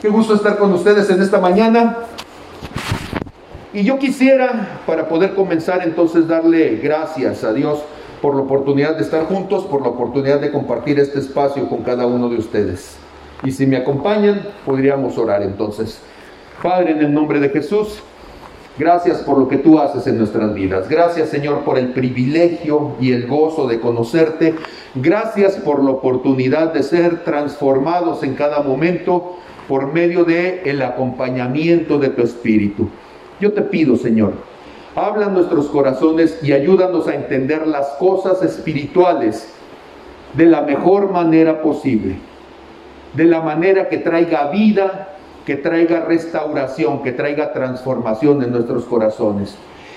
Qué gusto estar con ustedes en esta mañana. Y yo quisiera, para poder comenzar entonces, darle gracias a Dios por la oportunidad de estar juntos, por la oportunidad de compartir este espacio con cada uno de ustedes. Y si me acompañan, podríamos orar entonces. Padre, en el nombre de Jesús, gracias por lo que tú haces en nuestras vidas. Gracias, Señor, por el privilegio y el gozo de conocerte. Gracias por la oportunidad de ser transformados en cada momento por medio de el acompañamiento de tu espíritu. Yo te pido, Señor, habla nuestros corazones y ayúdanos a entender las cosas espirituales de la mejor manera posible, de la manera que traiga vida, que traiga restauración, que traiga transformación en nuestros corazones.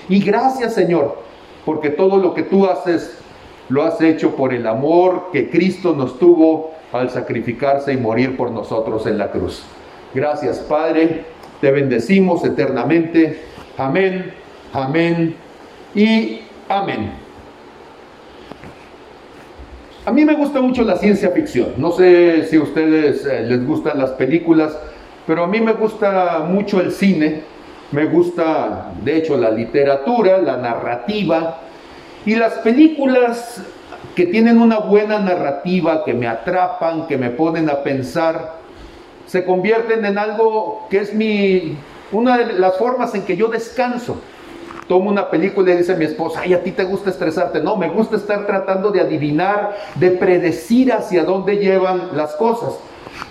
Y gracias, Señor, porque todo lo que tú haces lo has hecho por el amor que Cristo nos tuvo al sacrificarse y morir por nosotros en la cruz. Gracias Padre, te bendecimos eternamente. Amén, amén y amén. A mí me gusta mucho la ciencia ficción. No sé si a ustedes eh, les gustan las películas, pero a mí me gusta mucho el cine. Me gusta, de hecho, la literatura, la narrativa. Y las películas que tienen una buena narrativa, que me atrapan, que me ponen a pensar, se convierten en algo que es mi, una de las formas en que yo descanso. Tomo una película y dice mi esposa, ay, a ti te gusta estresarte. No, me gusta estar tratando de adivinar, de predecir hacia dónde llevan las cosas.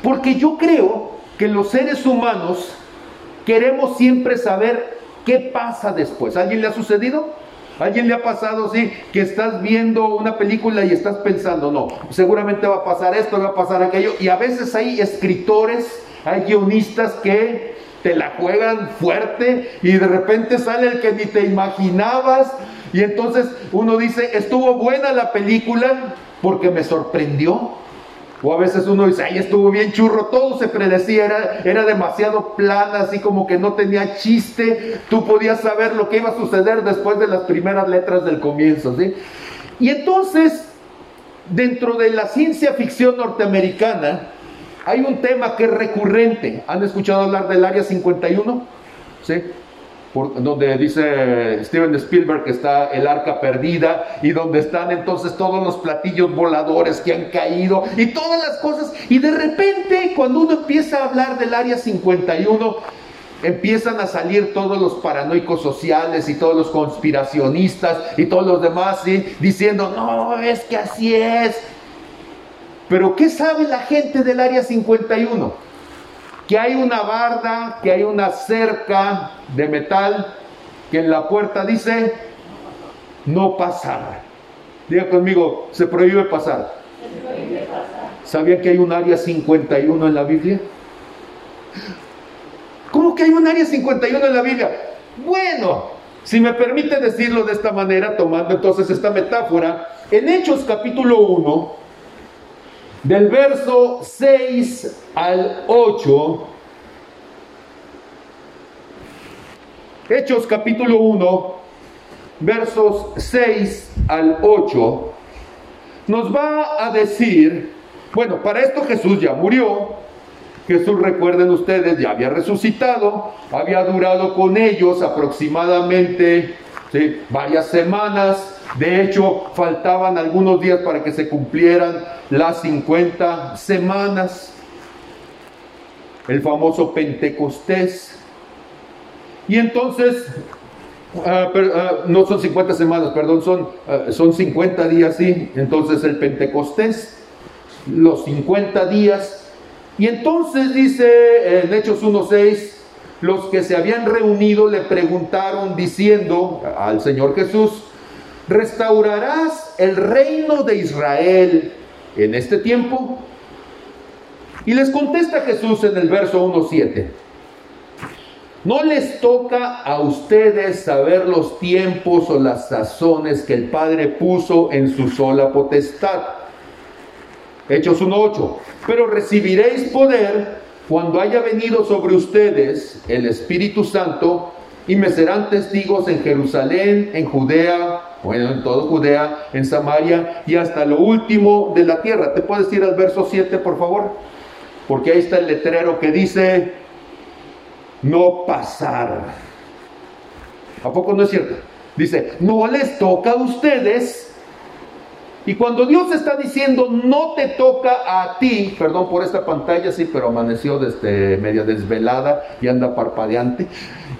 Porque yo creo que los seres humanos queremos siempre saber qué pasa después. ¿A alguien le ha sucedido? Alguien le ha pasado así que estás viendo una película y estás pensando, no, seguramente va a pasar esto, va a pasar aquello? Y a veces hay escritores, hay guionistas que te la juegan fuerte y de repente sale el que ni te imaginabas y entonces uno dice, estuvo buena la película porque me sorprendió. O a veces uno dice, ay, estuvo bien churro, todo se predecía, era, era demasiado plana, así como que no tenía chiste, tú podías saber lo que iba a suceder después de las primeras letras del comienzo, ¿sí? Y entonces, dentro de la ciencia ficción norteamericana, hay un tema que es recurrente. ¿Han escuchado hablar del Área 51? ¿Sí? Donde dice Steven Spielberg que está el arca perdida y donde están entonces todos los platillos voladores que han caído y todas las cosas. Y de repente cuando uno empieza a hablar del área 51, empiezan a salir todos los paranoicos sociales y todos los conspiracionistas y todos los demás diciendo, no, es que así es. Pero ¿qué sabe la gente del área 51? Que hay una barda, que hay una cerca de metal, que en la puerta dice no pasar. Diga conmigo, se prohíbe pasar. ¿Sabían que hay un área 51 en la Biblia? ¿Cómo que hay un área 51 en la Biblia? Bueno, si me permite decirlo de esta manera, tomando entonces esta metáfora, en Hechos capítulo 1, del verso 6 al 8, Hechos capítulo 1, versos 6 al 8, nos va a decir, bueno, para esto Jesús ya murió, Jesús, recuerden ustedes, ya había resucitado, había durado con ellos aproximadamente varias semanas, de hecho, faltaban algunos días para que se cumplieran las 50 semanas, el famoso Pentecostés. Y entonces, ah, ah, no son 50 semanas, perdón, son, uh, son 50 días, sí. Entonces el Pentecostés, los 50 días. Y entonces dice en Hechos 1.6, los que se habían reunido le preguntaron diciendo al Señor Jesús, ¿restaurarás el reino de Israel en este tiempo? Y les contesta Jesús en el verso 1.7. No les toca a ustedes saber los tiempos o las sazones que el Padre puso en su sola potestad. Hechos 1.8. Pero recibiréis poder cuando haya venido sobre ustedes el Espíritu Santo y me serán testigos en Jerusalén, en Judea, bueno, en todo Judea, en Samaria y hasta lo último de la tierra. ¿Te puedes ir al verso 7, por favor? porque ahí está el letrero que dice no pasar. ¿A poco no es cierto? Dice, no les toca a ustedes. Y cuando Dios está diciendo, no te toca a ti, perdón por esta pantalla, sí, pero amaneció desde media desvelada y anda parpadeante.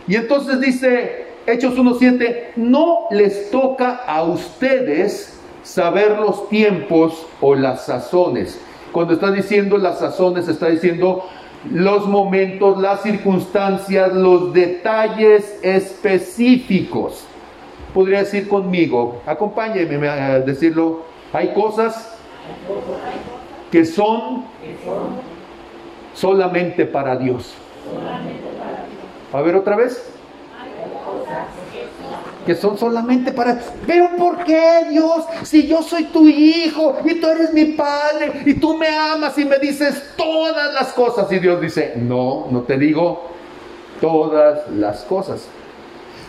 Y entonces dice, Hechos 1.7, no les toca a ustedes saber los tiempos o las sazones. Cuando está diciendo las sazones, está diciendo los momentos, las circunstancias, los detalles específicos. Podría decir conmigo, acompáñeme a decirlo, hay cosas que son solamente para Dios. A ver otra vez que son solamente para... Pero ¿por qué Dios? Si yo soy tu hijo y tú eres mi padre y tú me amas y me dices todas las cosas. Y Dios dice, no, no te digo todas las cosas.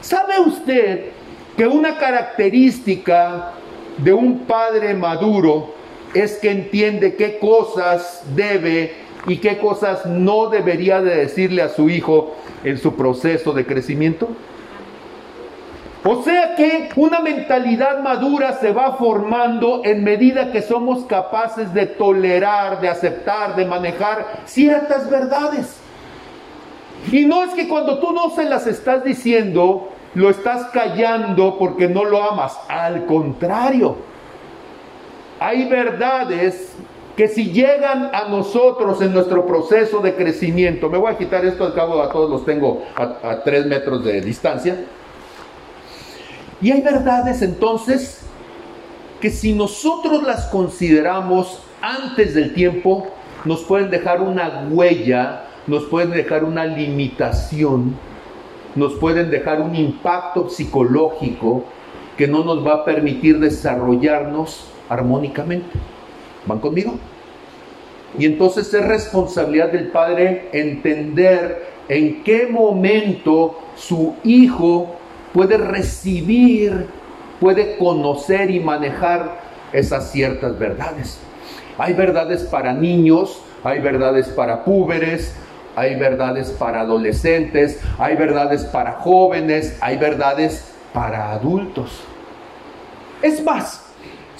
¿Sabe usted que una característica de un padre maduro es que entiende qué cosas debe y qué cosas no debería de decirle a su hijo en su proceso de crecimiento? O sea que una mentalidad madura se va formando en medida que somos capaces de tolerar, de aceptar, de manejar ciertas verdades. Y no es que cuando tú no se las estás diciendo, lo estás callando porque no lo amas. Al contrario, hay verdades que si llegan a nosotros en nuestro proceso de crecimiento, me voy a quitar esto, al cabo a todos los tengo a, a tres metros de distancia, y hay verdades entonces que si nosotros las consideramos antes del tiempo, nos pueden dejar una huella, nos pueden dejar una limitación, nos pueden dejar un impacto psicológico que no nos va a permitir desarrollarnos armónicamente. ¿Van conmigo? Y entonces es responsabilidad del padre entender en qué momento su hijo puede recibir, puede conocer y manejar esas ciertas verdades. Hay verdades para niños, hay verdades para púberes, hay verdades para adolescentes, hay verdades para jóvenes, hay verdades para adultos. Es más,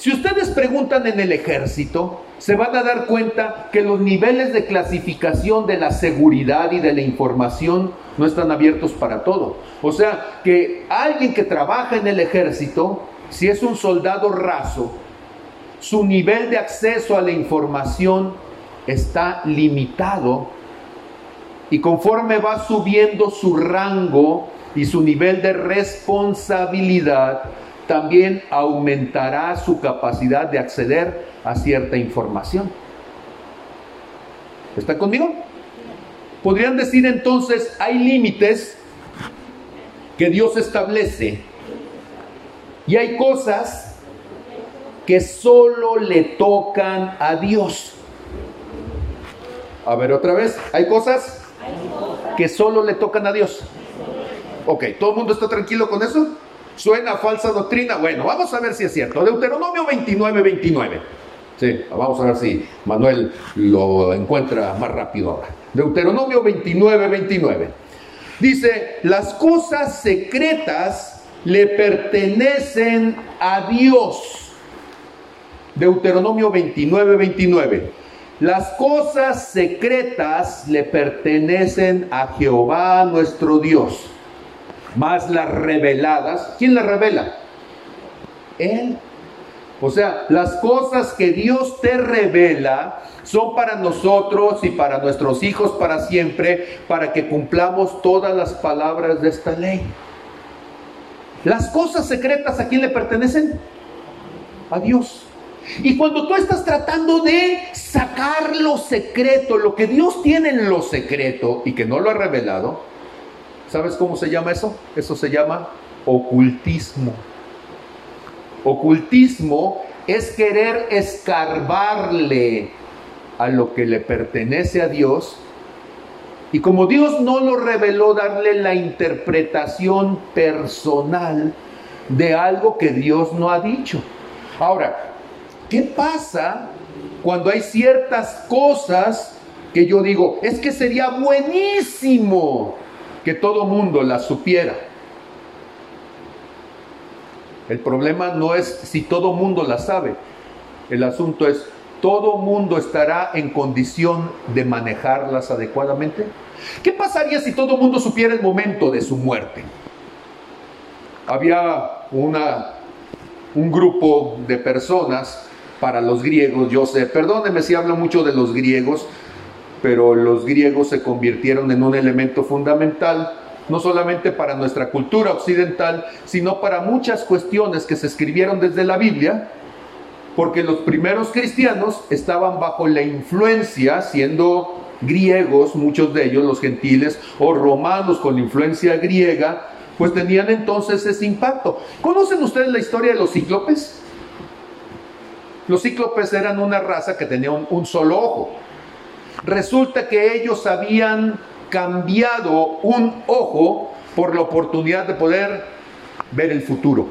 si ustedes preguntan en el ejército, se van a dar cuenta que los niveles de clasificación de la seguridad y de la información no están abiertos para todo. O sea, que alguien que trabaja en el ejército, si es un soldado raso, su nivel de acceso a la información está limitado y conforme va subiendo su rango y su nivel de responsabilidad, también aumentará su capacidad de acceder a cierta información. ¿Está conmigo? Podrían decir entonces, hay límites que Dios establece y hay cosas que solo le tocan a Dios. A ver otra vez, hay cosas que solo le tocan a Dios. Ok, ¿todo el mundo está tranquilo con eso? ¿Suena falsa doctrina? Bueno, vamos a ver si es cierto. Deuteronomio 29, 29. Sí, vamos a ver si Manuel lo encuentra más rápido ahora. Deuteronomio 29, 29. Dice, las cosas secretas le pertenecen a Dios. Deuteronomio 29, 29. Las cosas secretas le pertenecen a Jehová nuestro Dios. Más las reveladas, ¿quién las revela? Él. O sea, las cosas que Dios te revela son para nosotros y para nuestros hijos para siempre, para que cumplamos todas las palabras de esta ley. Las cosas secretas a quién le pertenecen? A Dios. Y cuando tú estás tratando de sacar lo secreto, lo que Dios tiene en lo secreto y que no lo ha revelado, ¿sabes cómo se llama eso? Eso se llama ocultismo. Ocultismo es querer escarbarle a lo que le pertenece a Dios y como Dios no lo reveló, darle la interpretación personal de algo que Dios no ha dicho. Ahora, ¿qué pasa cuando hay ciertas cosas que yo digo, es que sería buenísimo que todo mundo las supiera. El problema no es si todo mundo la sabe. El asunto es, ¿todo mundo estará en condición de manejarlas adecuadamente? ¿Qué pasaría si todo mundo supiera el momento de su muerte? Había una, un grupo de personas para los griegos, yo sé, perdónenme si hablo mucho de los griegos, pero los griegos se convirtieron en un elemento fundamental, no solamente para nuestra cultura occidental, sino para muchas cuestiones que se escribieron desde la Biblia, porque los primeros cristianos estaban bajo la influencia, siendo griegos, muchos de ellos, los gentiles, o romanos con influencia griega, pues tenían entonces ese impacto. ¿Conocen ustedes la historia de los cíclopes? Los cíclopes eran una raza que tenía un, solo ojo. Resulta que ellos habían cambiado un ojo por la oportunidad de poder ver el futuro.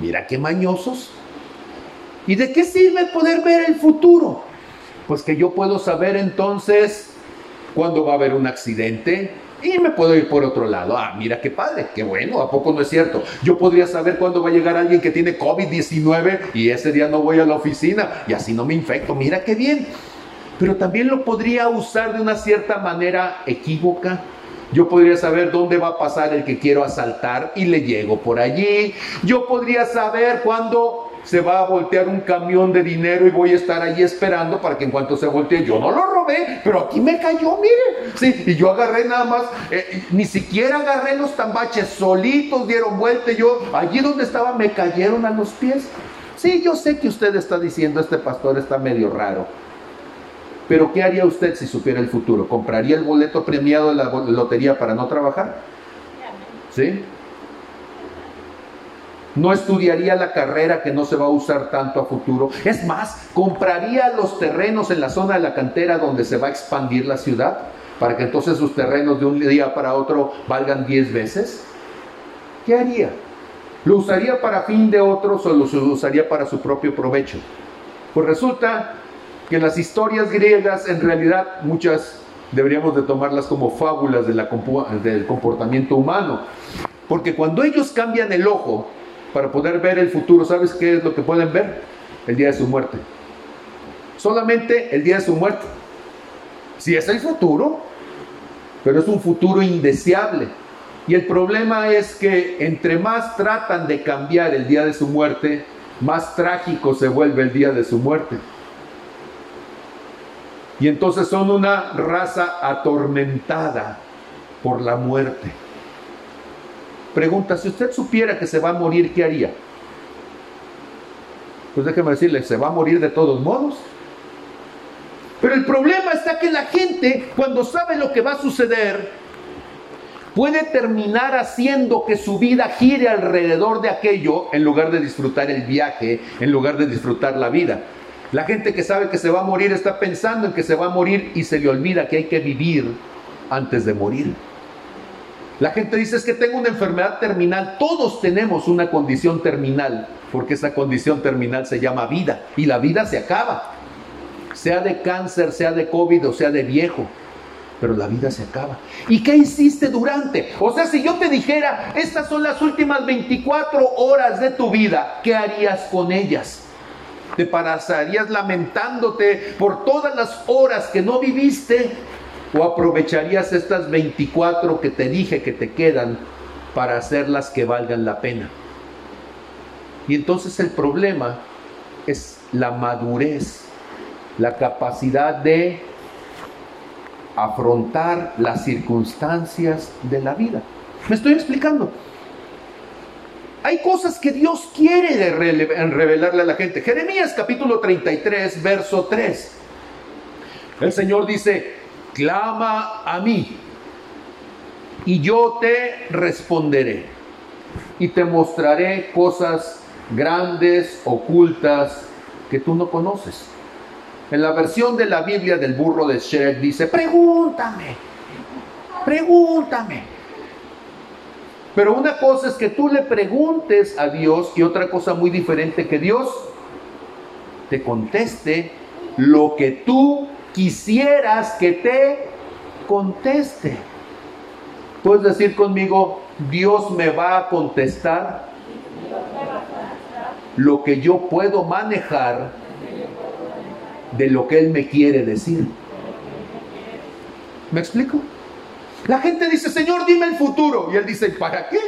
Mira qué mañosos. ¿Y de qué sirve poder ver el futuro? Pues que yo puedo saber entonces cuándo va a haber un accidente, y me puedo ir por otro lado. Ah, mira qué padre, qué bueno, ¿a poco no es cierto? Yo podría saber cuándo va a llegar alguien que tiene COVID-19 y ese día no voy a la oficina y así no me infecto. Mira qué bien. Pero también lo podría usar de una cierta manera equívoca. Yo podría saber dónde va a pasar el que quiero asaltar y le llego por allí. Yo podría saber cuándo se va a voltear un camión de dinero y voy a estar ahí esperando para que en cuanto se voltee, yo no lo robé, pero aquí me cayó, mire. Sí, y yo agarré nada más, eh, ni siquiera agarré los tambaches, solitos dieron vuelta yo, allí donde estaba me cayeron a los pies. Sí, yo sé que usted está diciendo, este pastor está medio raro. Pero ¿qué haría usted si supiera el futuro? ¿Compraría el boleto premiado de la lotería para no trabajar? ¿Sí? no estudiaría la carrera que no se va a usar tanto a futuro. Es más, compraría los terrenos en la zona de la cantera donde se va a expandir la ciudad para que entonces sus terrenos de un día para otro valgan 10 veces. ¿Qué haría? ¿Lo usaría para fin de otros o lo usaría para su propio provecho? Pues resulta que las historias griegas en realidad muchas deberíamos de tomarlas como fábulas de la, del comportamiento humano. Porque cuando ellos cambian el ojo, para poder ver el futuro. ¿Sabes qué es lo que pueden ver? El día de su muerte. Solamente el día de su muerte. Si es el futuro, pero es un futuro indeseable. Y el problema es que entre más tratan de cambiar el día de su muerte, más trágico se vuelve el día de su muerte. Y entonces son una raza atormentada por la muerte. Pregunta, si usted supiera que se va a morir, ¿qué haría? Pues déjeme decirle, se va a morir de todos modos. Pero el problema está que la gente, cuando sabe lo que va a suceder, puede terminar haciendo que su vida gire alrededor de aquello en lugar de disfrutar el viaje, en lugar de disfrutar la vida. La gente que sabe que se va a morir está pensando en que se va a morir y se le olvida que hay que vivir antes de morir. La gente dice es que tengo una enfermedad terminal. Todos tenemos una condición terminal, porque esa condición terminal se llama vida y la vida se acaba. Sea de cáncer, sea de COVID o sea de viejo, pero la vida se acaba. ¿Y qué hiciste durante? O sea, si yo te dijera, estas son las últimas 24 horas de tu vida, ¿qué harías con ellas? ¿Te pararías lamentándote por todas las horas que no viviste? ¿O aprovecharías estas 24 que te dije que te quedan para hacerlas que valgan la pena? Y entonces el problema es la madurez, la capacidad de afrontar las circunstancias de la vida. ¿Me estoy explicando? Hay cosas que Dios quiere revelarle a la gente. Jeremías capítulo 33, verso 3. El Señor dice, clama a mí y yo te responderé y te mostraré cosas grandes, ocultas, que tú no conoces. En la versión de la Biblia del burro de Shrek dice, pregúntame, pregúntame. Pero una cosa es que tú le preguntes a Dios y otra cosa muy diferente que Dios te conteste lo que tú quisieras que te conteste. Puedes decir conmigo, Dios me va a contestar lo que yo puedo manejar de lo que Él me quiere decir. ¿Me explico? La gente dice, Señor, dime el futuro. Y Él dice, ¿para qué?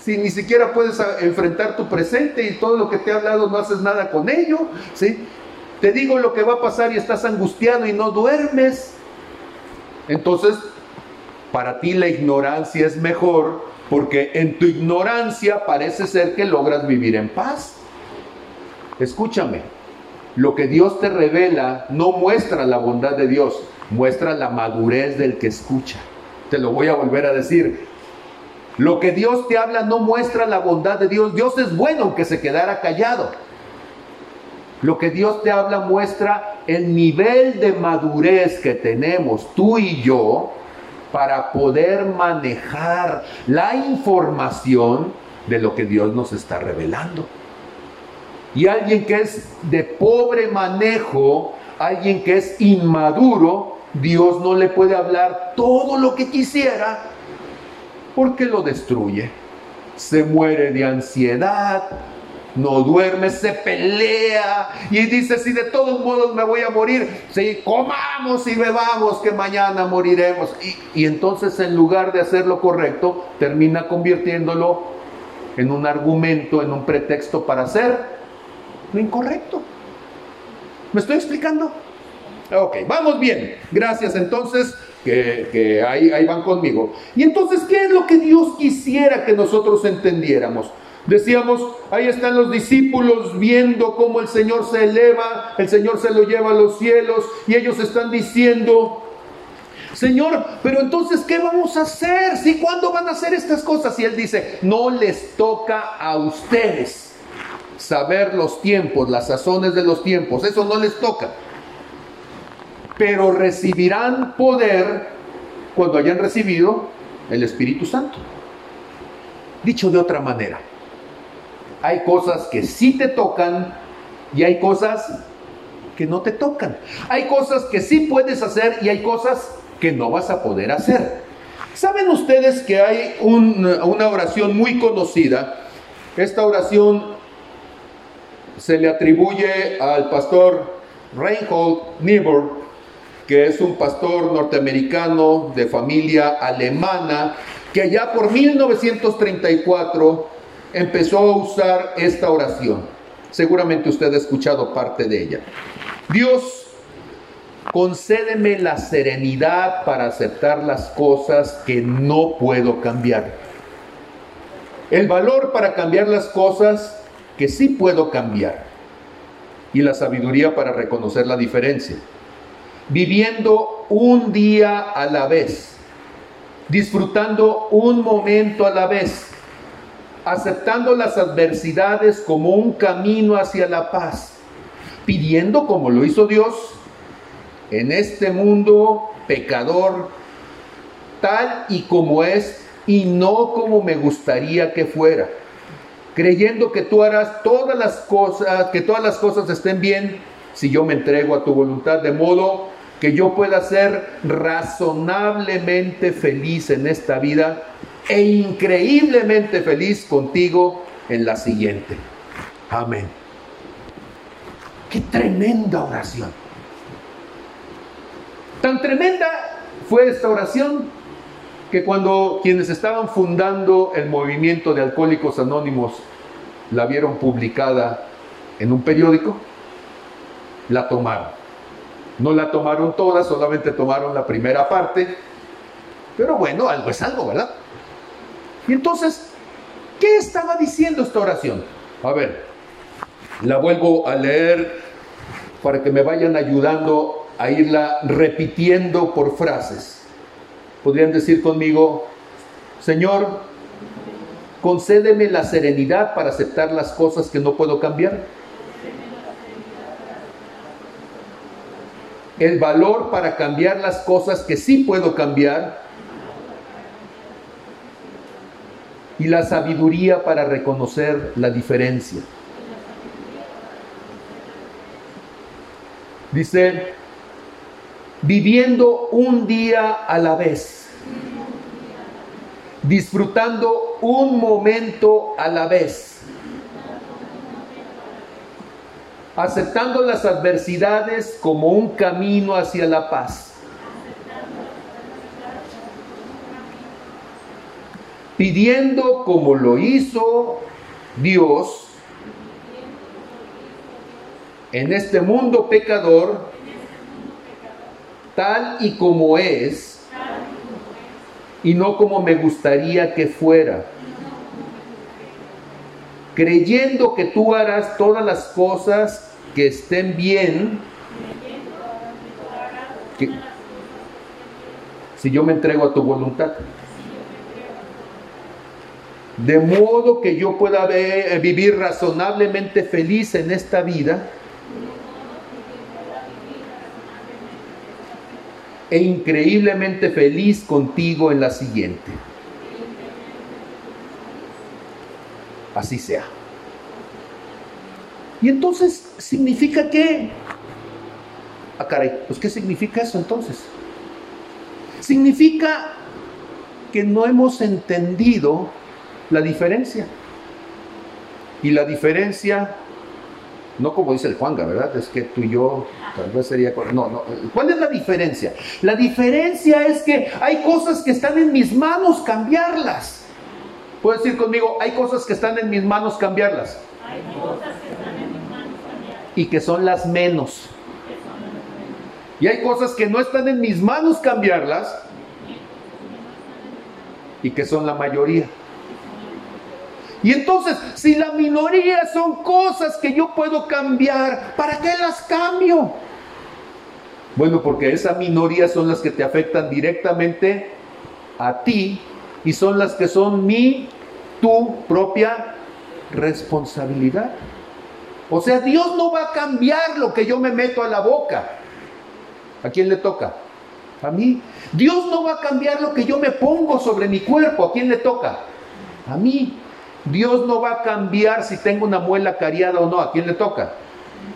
Si ni siquiera puedes enfrentar tu presente y todo lo que te he hablado no haces nada con ello. ¿sí? Te digo lo que va a pasar y estás angustiado y no duermes. Entonces, para ti la ignorancia es mejor porque en tu ignorancia parece ser que logras vivir en paz. Escúchame, lo que Dios te revela no muestra la bondad de Dios, muestra la madurez del que escucha. Te lo voy a volver a decir. Lo que Dios te habla no muestra la bondad de Dios. Dios es bueno aunque se quedara callado. Lo que Dios te habla muestra el nivel de madurez que tenemos tú y yo para poder manejar la información de lo que Dios nos está revelando. Y alguien que es de pobre manejo, alguien que es inmaduro, Dios no le puede hablar todo lo que quisiera porque lo destruye. Se muere de ansiedad, no duerme, se pelea y dice, si de todos modos me voy a morir, si comamos y bebamos que mañana moriremos. Y, y entonces en lugar de hacer lo correcto, termina convirtiéndolo en un argumento, en un pretexto para hacer lo incorrecto. ¿Me estoy explicando? Ok, vamos bien. Gracias entonces, que, ahí, ahí van conmigo. Y entonces, ¿qué es lo que Dios quisiera que nosotros entendiéramos? Decíamos, ahí están los discípulos viendo cómo el Señor se eleva, el Señor se lo lleva a los cielos y ellos están diciendo, Señor, pero entonces, ¿qué vamos a hacer? ¿Sí? ¿Cuándo van a hacer estas cosas? Y Él dice, no les toca a ustedes saber los tiempos, las sazones de los tiempos, eso no les toca. Pero recibirán poder cuando hayan recibido el Espíritu Santo. Dicho de otra manera, hay cosas que sí te tocan y hay cosas que no te tocan. Hay cosas que sí puedes hacer y hay cosas que no vas a poder hacer. ¿Saben ustedes que hay una oración muy conocida? Esta oración se le atribuye al pastor Reinhold Niebuhr, que es un pastor norteamericano de familia alemana, que allá por 1934 empezó a usar esta oración. Seguramente usted ha escuchado parte de ella. Dios, concédeme la serenidad para aceptar las cosas que no puedo cambiar. El valor para cambiar las cosas que sí puedo cambiar. Y la sabiduría para reconocer la diferencia. Viviendo un día a la vez. Disfrutando un momento a la vez aceptando las adversidades como un camino hacia la paz, pidiendo como lo hizo Dios en este mundo pecador, tal y como es y no como me gustaría que fuera, creyendo que tú harás todas las cosas, que todas las cosas estén bien si yo me entrego a tu voluntad, de modo que yo pueda ser razonablemente feliz en esta vida e increíblemente feliz contigo en la siguiente. Amén. Qué tremenda oración. Tan tremenda fue esta oración que cuando quienes estaban fundando el movimiento de alcohólicos anónimos la vieron publicada en un periódico, la tomaron. No la tomaron toda, solamente tomaron la primera parte, pero bueno, algo es algo, ¿verdad? Y entonces, ¿qué estaba diciendo esta oración? A ver, la vuelvo a leer para que me vayan ayudando a irla repitiendo por frases. Podrían decir conmigo, Señor, concédeme la serenidad para aceptar las cosas que no puedo cambiar. El valor para cambiar las cosas que sí puedo cambiar y la sabiduría para reconocer la diferencia. Dice, viviendo un día a la vez, disfrutando un momento a la vez, aceptando las adversidades como un camino hacia la paz. pidiendo como lo hizo Dios en este mundo pecador, tal y como es, y no como me gustaría que fuera. Creyendo que tú harás todas las cosas que estén bien, si yo me entrego a tu voluntad. De modo que yo pueda eh, vivir razonablemente feliz en esta vida. E increíblemente feliz contigo en la siguiente. Así sea. Y entonces significa que... Ah, caray, pues ¿qué significa eso entonces? Significa que no hemos entendido la diferencia. Y la diferencia, no como dice el Juanga, ¿verdad? Es que tú y yo tal vez sería... No, no. ¿Cuál es la diferencia? La diferencia es que hay cosas que están en mis manos cambiarlas. Puedes decir conmigo, hay cosas que están en mis manos cambiarlas. Hay cosas que están en mis manos cambiarlas. Y que son las menos. Y hay cosas que no están en mis manos cambiarlas y que son la mayoría. Y entonces, si la minoría son cosas que yo puedo cambiar, ¿para qué las cambio? Bueno, porque esa minoría son las que te afectan directamente a ti y son las que son mi, tu propia responsabilidad. O sea, Dios no va a cambiar lo que yo me meto a la boca. ¿A quién le toca? A mí. Dios no va a cambiar lo que yo me pongo sobre mi cuerpo. ¿A quién le toca? A mí. Dios no va a cambiar si tengo una muela cariada o no. ¿A quién le toca?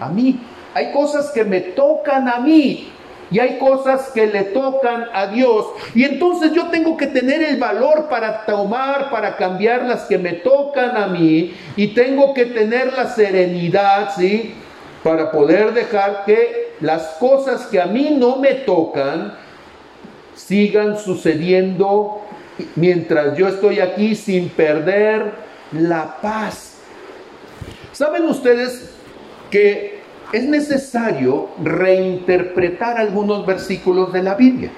A mí. Hay cosas que me tocan a mí y hay cosas que le tocan a Dios. Y entonces yo tengo que tener el valor para tomar, para cambiar las que me tocan a mí. Y tengo que tener la serenidad, ¿sí? Para poder dejar que las cosas que a mí no me tocan sigan sucediendo mientras yo estoy aquí sin perder la paz. ¿Saben ustedes que es necesario reinterpretar algunos versículos de la Biblia?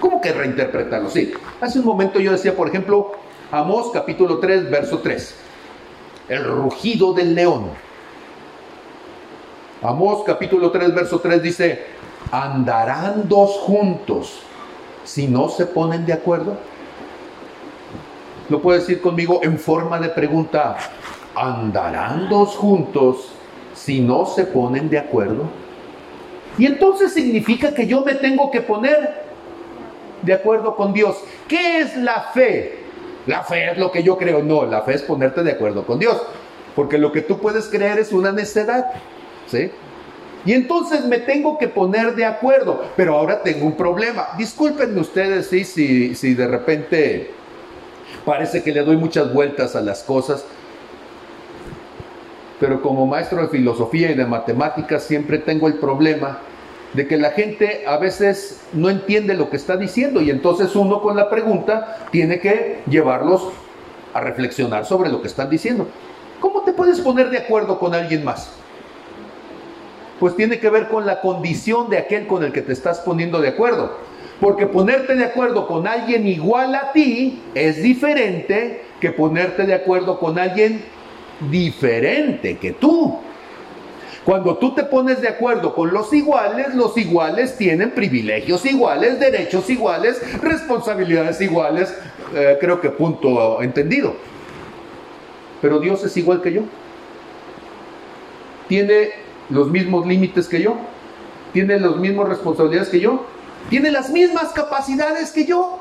¿Cómo que reinterpretarlos? Sí, hace un momento yo decía, por ejemplo, Amós capítulo 3, verso 3, el rugido del león. Amós capítulo 3, verso 3 dice, andarán dos juntos si no se ponen de acuerdo. Lo puede decir conmigo en forma de pregunta. ¿Andarán dos juntos si no se ponen de acuerdo? Y entonces significa que yo me tengo que poner de acuerdo con Dios. ¿Qué es la fe? La fe es lo que yo creo. No, la fe es ponerte de acuerdo con Dios. Porque lo que tú puedes creer es una necedad. ¿Sí? Y entonces me tengo que poner de acuerdo. Pero ahora tengo un problema. Discúlpenme ustedes ¿sí? si, si de repente Parece que le doy muchas vueltas a las cosas, pero como maestro de filosofía y de matemáticas siempre tengo el problema de que la gente a veces no entiende lo que está diciendo y entonces uno con la pregunta tiene que llevarlos a reflexionar sobre lo que están diciendo. ¿Cómo te puedes poner de acuerdo con alguien más? Pues tiene que ver con la condición de aquel con el que te estás poniendo de acuerdo. Porque ponerte de acuerdo con alguien igual a ti es diferente que ponerte de acuerdo con alguien diferente que tú. Cuando tú te pones de acuerdo con los iguales, los iguales tienen privilegios iguales, derechos iguales, responsabilidades iguales. Eh, creo que punto entendido. Pero Dios es igual que yo. Tiene los mismos límites que yo. Tiene las mismas responsabilidades que yo tiene las mismas capacidades que yo,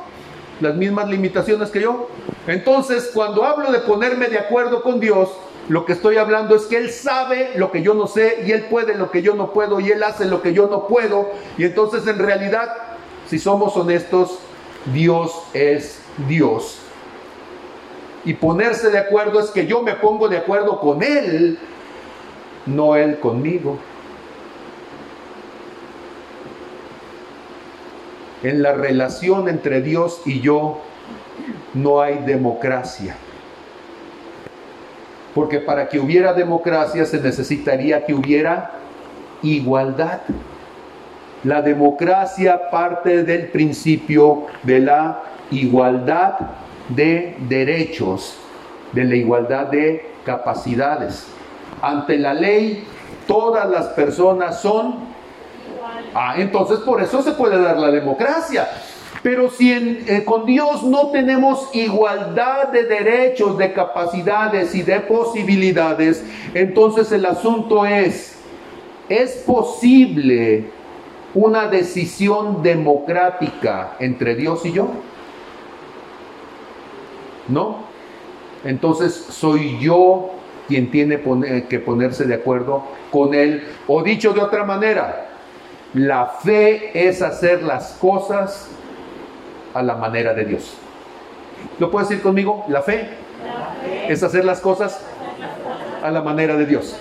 las mismas limitaciones que yo. Entonces, cuando hablo de ponerme de acuerdo con Dios, Lo que estoy hablando es que Él sabe lo que yo no sé y Él puede lo que yo no puedo y Él hace lo que yo no puedo. Y entonces en realidad, si somos honestos, Dios es Dios. Y ponerse de acuerdo es que yo me pongo de acuerdo con Él, no Él conmigo. En la relación entre Dios y yo no hay democracia. Porque para que hubiera democracia se necesitaría que hubiera igualdad. La democracia parte del principio de la igualdad de derechos, de la igualdad de capacidades. Ante la ley, todas las personas son... Ah, entonces por eso se puede dar la democracia. Pero si eh, con Dios no tenemos igualdad de derechos, de capacidades y de posibilidades, entonces el asunto es, ¿es posible una decisión democrática entre Dios y yo? ¿No? Entonces soy yo quien tiene que ponerse de acuerdo con Él. O dicho de otra manera, la fe es hacer las cosas a la manera de Dios. ¿Lo puedes decir conmigo? La fe, es hacer las cosas a la manera de Dios.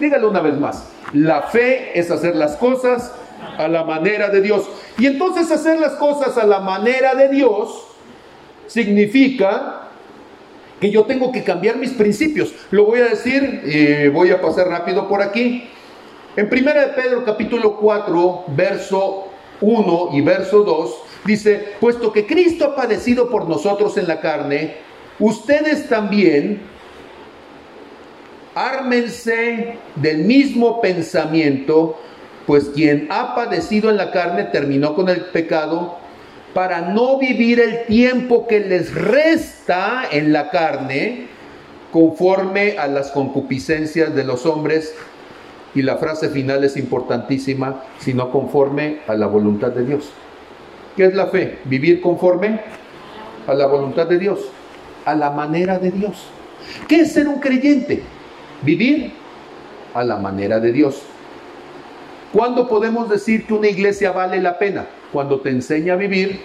Dígalo una vez más. La fe es hacer las cosas a la manera de Dios. Y entonces hacer las cosas a la manera de Dios significa que yo tengo que cambiar mis principios. Lo voy a decir y voy a pasar rápido por aquí. En 1 de Pedro capítulo 4, verso 1 y verso 2, Dice, puesto que Cristo ha padecido por nosotros en la carne, ustedes también ármense del mismo pensamiento, pues quien ha padecido en la carne terminó con el pecado para no vivir el tiempo que les resta en la carne conforme a las concupiscencias de los hombres. Y la frase final es importantísima, sino conforme a la voluntad de Dios. ¿Qué es la fe? Vivir conforme a la voluntad de Dios, a la manera de Dios. ¿Qué es ser un creyente? Vivir a la manera de Dios. ¿Cuándo podemos decir que una iglesia vale la pena? Cuando te enseña a vivir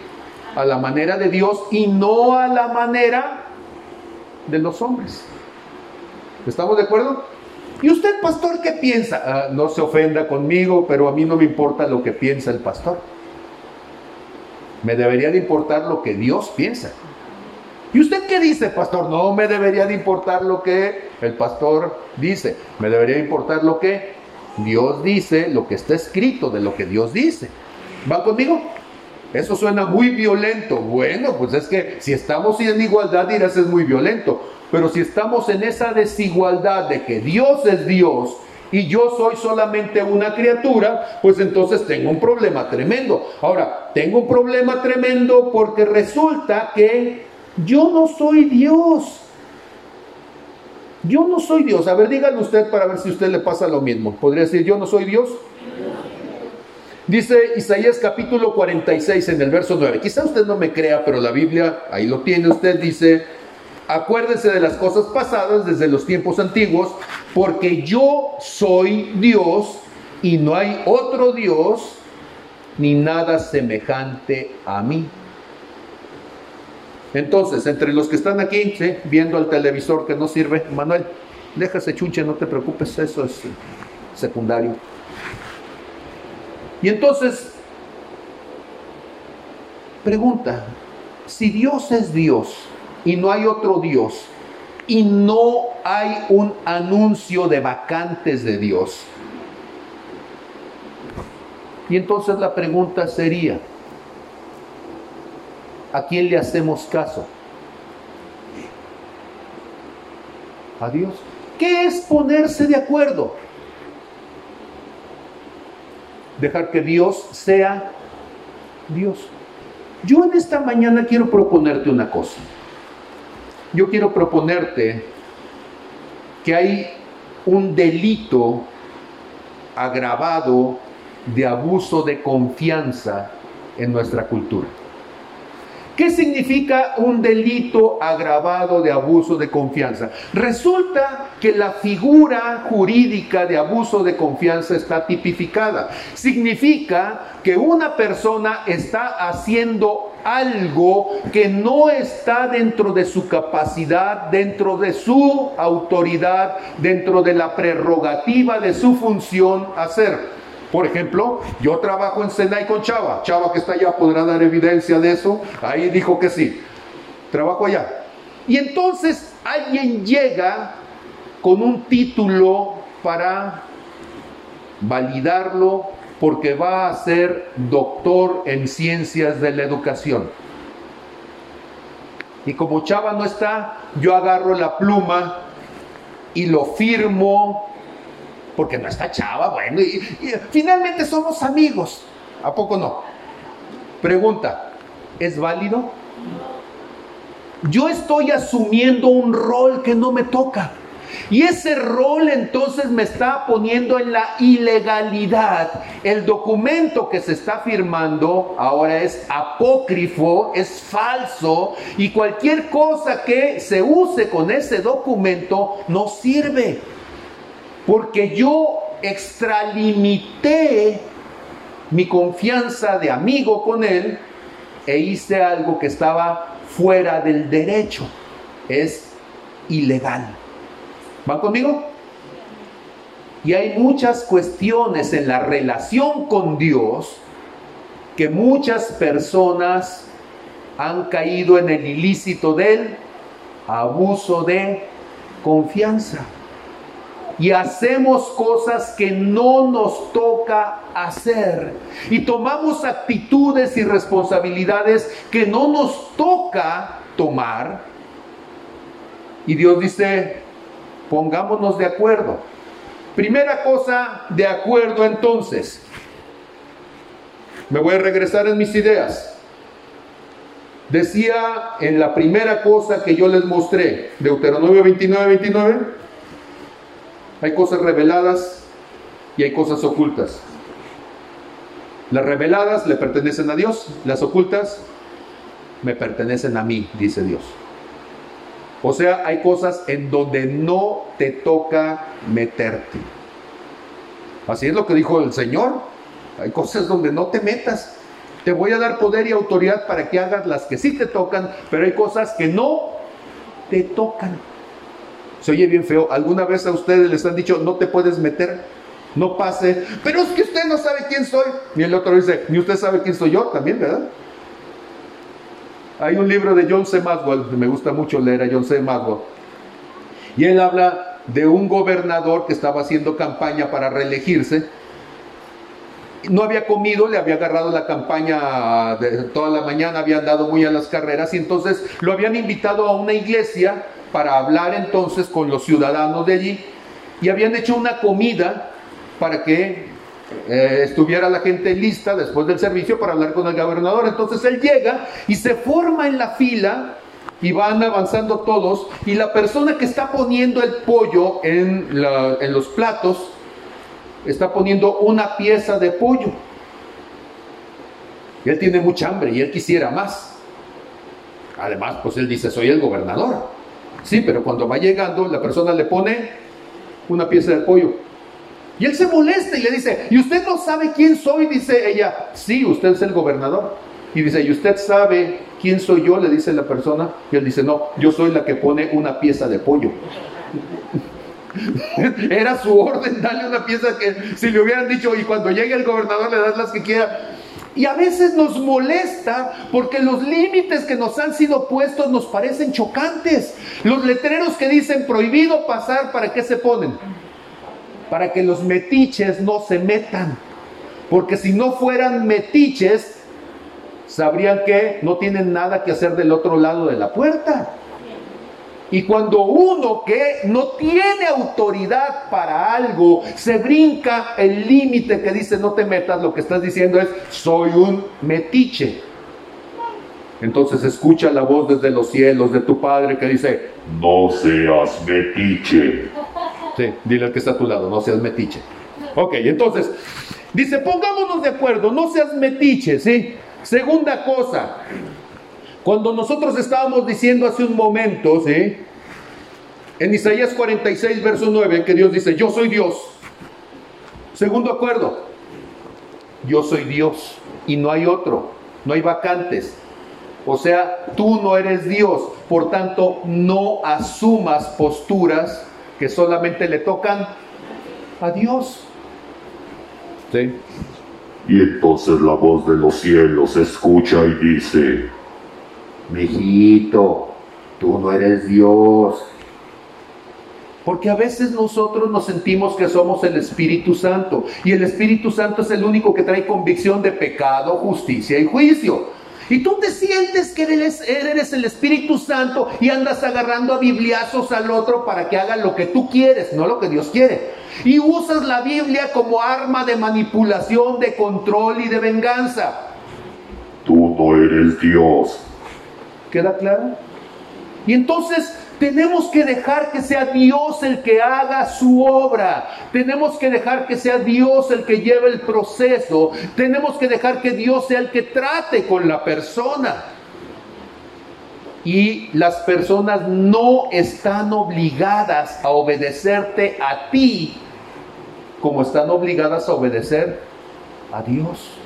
a la manera de Dios y no a la manera de los hombres. ¿Estamos de acuerdo? ¿Y usted, pastor, qué piensa? Ah, no se ofenda conmigo, pero a mí no me importa lo que piensa el pastor. Me debería de importar lo que Dios piensa. ¿Y usted qué dice, pastor? No me debería de importar lo que el pastor dice. Me debería importar lo que Dios dice, lo que está escrito de lo que Dios dice. ¿Va conmigo? Eso suena muy violento. Bueno, pues es que si estamos en igualdad dirás es muy violento. Pero si estamos en esa desigualdad de que Dios es Dios y yo soy solamente una criatura, pues entonces tengo un problema tremendo. Ahora, tengo un problema tremendo porque resulta que yo no soy Dios. Yo no soy Dios. A ver, díganlo usted para ver si a usted le pasa lo mismo. ¿Podría decir yo no soy Dios? Dice Isaías capítulo 46 en el verso 9. Quizá usted no me crea, pero la Biblia, ahí lo tiene usted, dice, Acuérdese de las cosas pasadas desde los tiempos antiguos, porque yo soy Dios y no hay otro Dios ni nada semejante a mí. Entonces, entre los que están aquí, viendo al televisor que no sirve, Manuel, déjase chunche, no te preocupes, eso es secundario. Y entonces, pregunta, si Dios es Dios, y no hay otro Dios y no hay un anuncio de vacantes de Dios. Y entonces la pregunta sería, ¿a quién le hacemos caso? A Dios. ¿Qué es ponerse de acuerdo? Dejar que Dios sea Dios. Yo en esta mañana quiero proponerte una cosa yo quiero proponerte que hay un delito agravado de abuso de confianza en nuestra cultura. ¿Qué significa un delito agravado de abuso de confianza? Resulta que la figura jurídica de abuso de confianza está tipificada. Significa que una persona está haciendo algo que no está dentro de su capacidad, dentro de su autoridad, dentro de la prerrogativa de su función hacer. Por ejemplo, yo trabajo en Senay con Chava. Chava que está allá podrá dar evidencia de eso. Ahí dijo que sí. Trabajo allá. Y entonces alguien llega con un título para validarlo porque va a ser doctor en ciencias de la educación. Y como Chava no está, yo agarro la pluma y lo firmo porque no está chava, bueno, y, finalmente somos amigos. ¿A poco no? Pregunta, ¿es válido? Yo estoy asumiendo un rol que no me toca. Y ese rol entonces me está poniendo en la ilegalidad. El documento que se está firmando ahora es apócrifo, es falso y cualquier cosa que se use con ese documento no sirve porque yo extralimité mi confianza de amigo con él e hice algo que estaba fuera del derecho. Es ilegal. ¿Van conmigo? Y hay muchas cuestiones en la relación con Dios que muchas personas han caído en el ilícito del abuso de confianza y hacemos cosas que no nos toca hacer y tomamos actitudes y responsabilidades que no nos toca tomar. Y Dios dice, pongámonos de acuerdo. Primera cosa, de acuerdo entonces. Me voy a regresar en mis ideas. Decía en la primera cosa que yo les mostré, Deuteronomio 29, 29, hay cosas reveladas y hay cosas ocultas. Las reveladas le pertenecen a Dios, las ocultas me pertenecen a mí, dice Dios. O sea, hay cosas en donde no te toca meterte. Así es lo que dijo el Señor. Hay cosas donde no te metas. Te voy a dar poder y autoridad para que hagas las que sí te tocan, pero hay cosas que no te tocan. Se oye bien feo. ¿Alguna vez a ustedes les han dicho, no te puedes meter? No pase. Pero es que usted no sabe quién soy. Y el otro dice, ni usted sabe quién soy yo también, ¿verdad? Hay un libro de John C. Maxwell, me gusta mucho leer a John C. Maxwell. Y él habla de un gobernador que estaba haciendo campaña para reelegirse. No había comido, le había agarrado la campaña de toda la mañana, había andado muy a las carreras y entonces lo habían invitado a una iglesia para hablar entonces con los ciudadanos de allí y habían hecho una comida para que eh, estuviera la gente lista después del servicio para hablar con el gobernador. Entonces él llega y se forma en la fila y van avanzando todos y la persona que está poniendo el pollo en, los platos está poniendo una pieza de pollo. Él tiene mucha hambre y él quisiera más. Además, pues él dice, soy el gobernador. Sí, pero cuando va llegando, la persona le pone una pieza de pollo. Y él se molesta y le dice, ¿y usted no sabe quién soy? Dice ella, sí, usted es el gobernador. Y dice, ¿y usted sabe quién soy yo? Le dice la persona. Y él dice, no, yo soy la que pone una pieza de pollo. Era su orden darle una pieza que si le hubieran dicho, y cuando llegue el gobernador le das las que quiera. Y a veces nos molesta porque los límites que nos han sido puestos nos parecen chocantes. Los letreros que dicen prohibido pasar, ¿para qué se ponen? Para que los metiches no se metan. Porque si no fueran metiches, sabrían que no tienen nada que hacer del otro lado de la puerta. Y cuando uno que no tiene autoridad para algo se brinca el límite que dice no te metas, lo que estás diciendo es soy un metiche. Entonces escucha la voz desde los cielos de tu padre que dice no seas metiche. Sí, dile al que está a tu lado, no seas metiche. Ok, entonces dice pongámonos de acuerdo, no seas metiche, ¿sí? Segunda cosa, Cuando nosotros estábamos diciendo hace un momento. En Isaías 46, verso 9, que Dios dice, yo soy Dios. Segundo acuerdo, yo soy Dios y no hay otro, no hay vacantes. O sea, tú no eres Dios, por tanto, no asumas posturas que solamente le tocan a Dios. ¿Sí? Y entonces la voz de los cielos escucha y dice, Mijito, tú no eres Dios, porque a veces nosotros nos sentimos que somos el Espíritu Santo y el Espíritu Santo es el único que trae convicción de pecado, justicia y juicio. Y tú te sientes que eres, eres, el Espíritu Santo y andas agarrando a bibliazos al otro para que haga lo que tú quieres, no lo que Dios quiere. Y usas la Biblia como arma de manipulación, de control y de venganza. Tú no eres Dios. ¿Queda claro? Y entonces tenemos que dejar que sea Dios el que haga su obra. Tenemos que dejar que sea Dios el que lleve el proceso. Tenemos que dejar que Dios sea el que trate con la persona. Y las personas no están obligadas a obedecerte a ti como están obligadas a obedecer a Dios.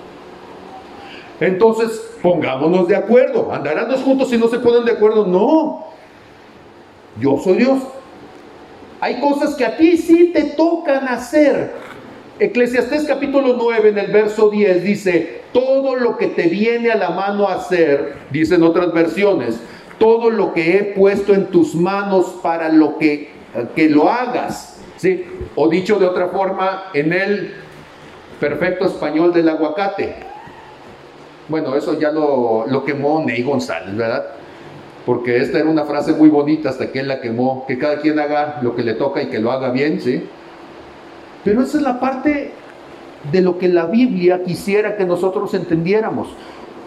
Entonces, pongámonos de acuerdo. ¿Andarán dos juntos si no se ponen de acuerdo? No. Yo soy Dios. Hay cosas que a ti sí te tocan hacer. Eclesiastés capítulo 9 en el verso 10 dice, todo lo que te viene a la mano hacer, dicen otras versiones, todo lo que he puesto en tus manos para lo que, que lo hagas. O dicho de otra forma, en el perfecto español del aguacate. Bueno, eso ya lo, lo quemó Ney González, ¿verdad? porque esta era una frase muy bonita hasta que él la quemó, que cada quien haga lo que le toca y que lo haga bien, ¿sí? Pero esa es la parte de lo que la Biblia quisiera que nosotros entendiéramos.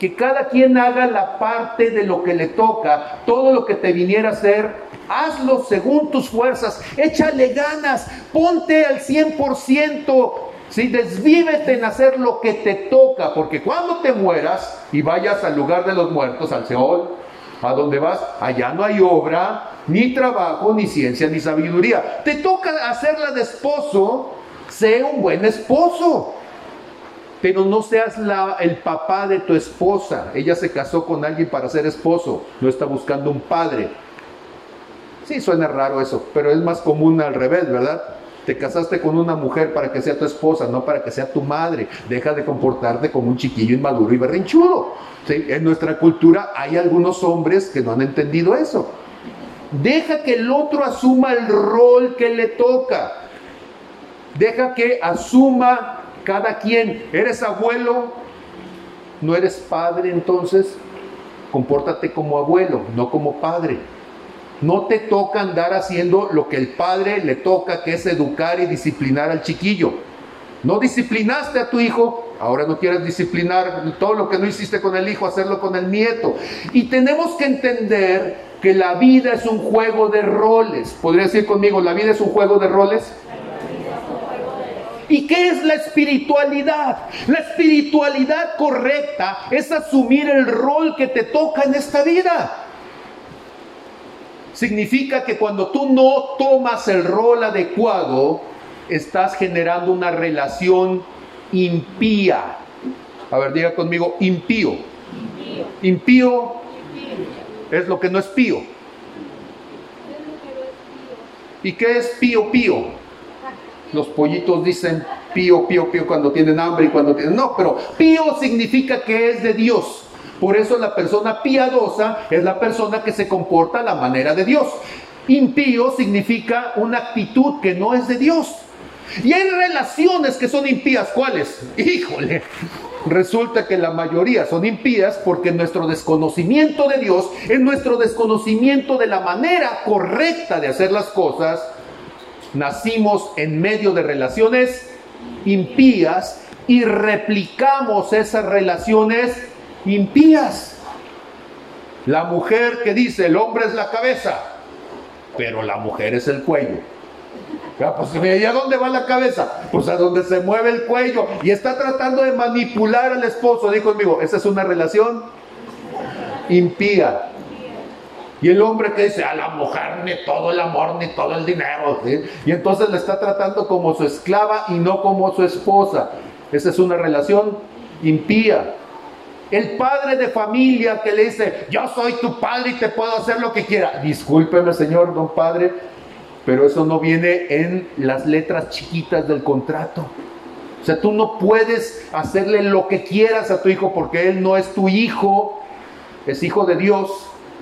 Que cada quien haga la parte de lo que le toca, todo lo que te viniera a hacer, hazlo según tus fuerzas, échale ganas, ponte al 100%, ¿sí? desvívete en hacer lo que te toca, porque cuando te mueras y vayas al lugar de los muertos, al Seol, a dónde vas, allá no hay obra, ni trabajo, ni ciencia, ni sabiduría. Te toca hacerla de esposo, sé un buen esposo. Pero no seas el papá de tu esposa. Ella se casó con alguien para ser esposo, no está buscando un padre. Sí, suena raro eso, pero es más común al revés, ¿verdad? Te casaste con una mujer para que sea tu esposa, no para que sea tu madre. Deja de comportarte como un chiquillo inmaduro y berrinchudo. En nuestra cultura hay algunos hombres que no han entendido eso. Deja que el otro asuma el rol que le toca. Deja que asuma cada quien. ¿Eres abuelo? ¿No eres padre entonces? Compórtate como abuelo, no como padre. No te toca andar haciendo lo que el padre le toca, que es educar y disciplinar al chiquillo. No disciplinaste a tu hijo, ahora no quieres disciplinar todo lo que no hiciste con el hijo, hacerlo con el nieto. Y tenemos que entender que la vida es un juego de roles. ¿Podría decir conmigo, la vida es un juego de roles? ¿Y qué es la espiritualidad? La espiritualidad correcta es asumir el rol que te toca en esta vida significa que cuando tú no tomas el rol adecuado, estás generando una relación impía. A ver, diga conmigo, impío. Impío, es lo que no es pío. ¿Y qué es pío pío? Los pollitos dicen pío pío pío cuando tienen hambre y cuando tienen... No, pero pío significa que es de Dios. Por eso la persona piadosa es la persona que se comporta a la manera de Dios. Impío significa una actitud que no es de Dios. Y hay relaciones que son impías. ¿Cuáles? Híjole. Resulta que la mayoría son impías porque nuestro desconocimiento de Dios, en nuestro desconocimiento de la manera correcta de hacer las cosas, nacimos en medio de relaciones impías y replicamos esas relaciones impías. La mujer que dice el hombre es la cabeza, pero la mujer es el cuello. Ya, pues, ¿y a dónde va la cabeza? Pues a donde se mueve el cuello. Y está tratando de manipular al esposo. Dijo conmigo, esa es una relación Impía. Y el hombre que dice, a la mujer ni todo el amor ni todo el dinero. Y entonces le está tratando como su esclava y no como su esposa. Esa es una relación impía. El padre de familia que le dice, yo soy tu padre y te puedo hacer lo que quiera. Discúlpeme, señor, don padre, pero eso no viene en las letras chiquitas del contrato. O sea, tú no puedes hacerle lo que quieras a tu hijo porque él no es tu hijo, es hijo de Dios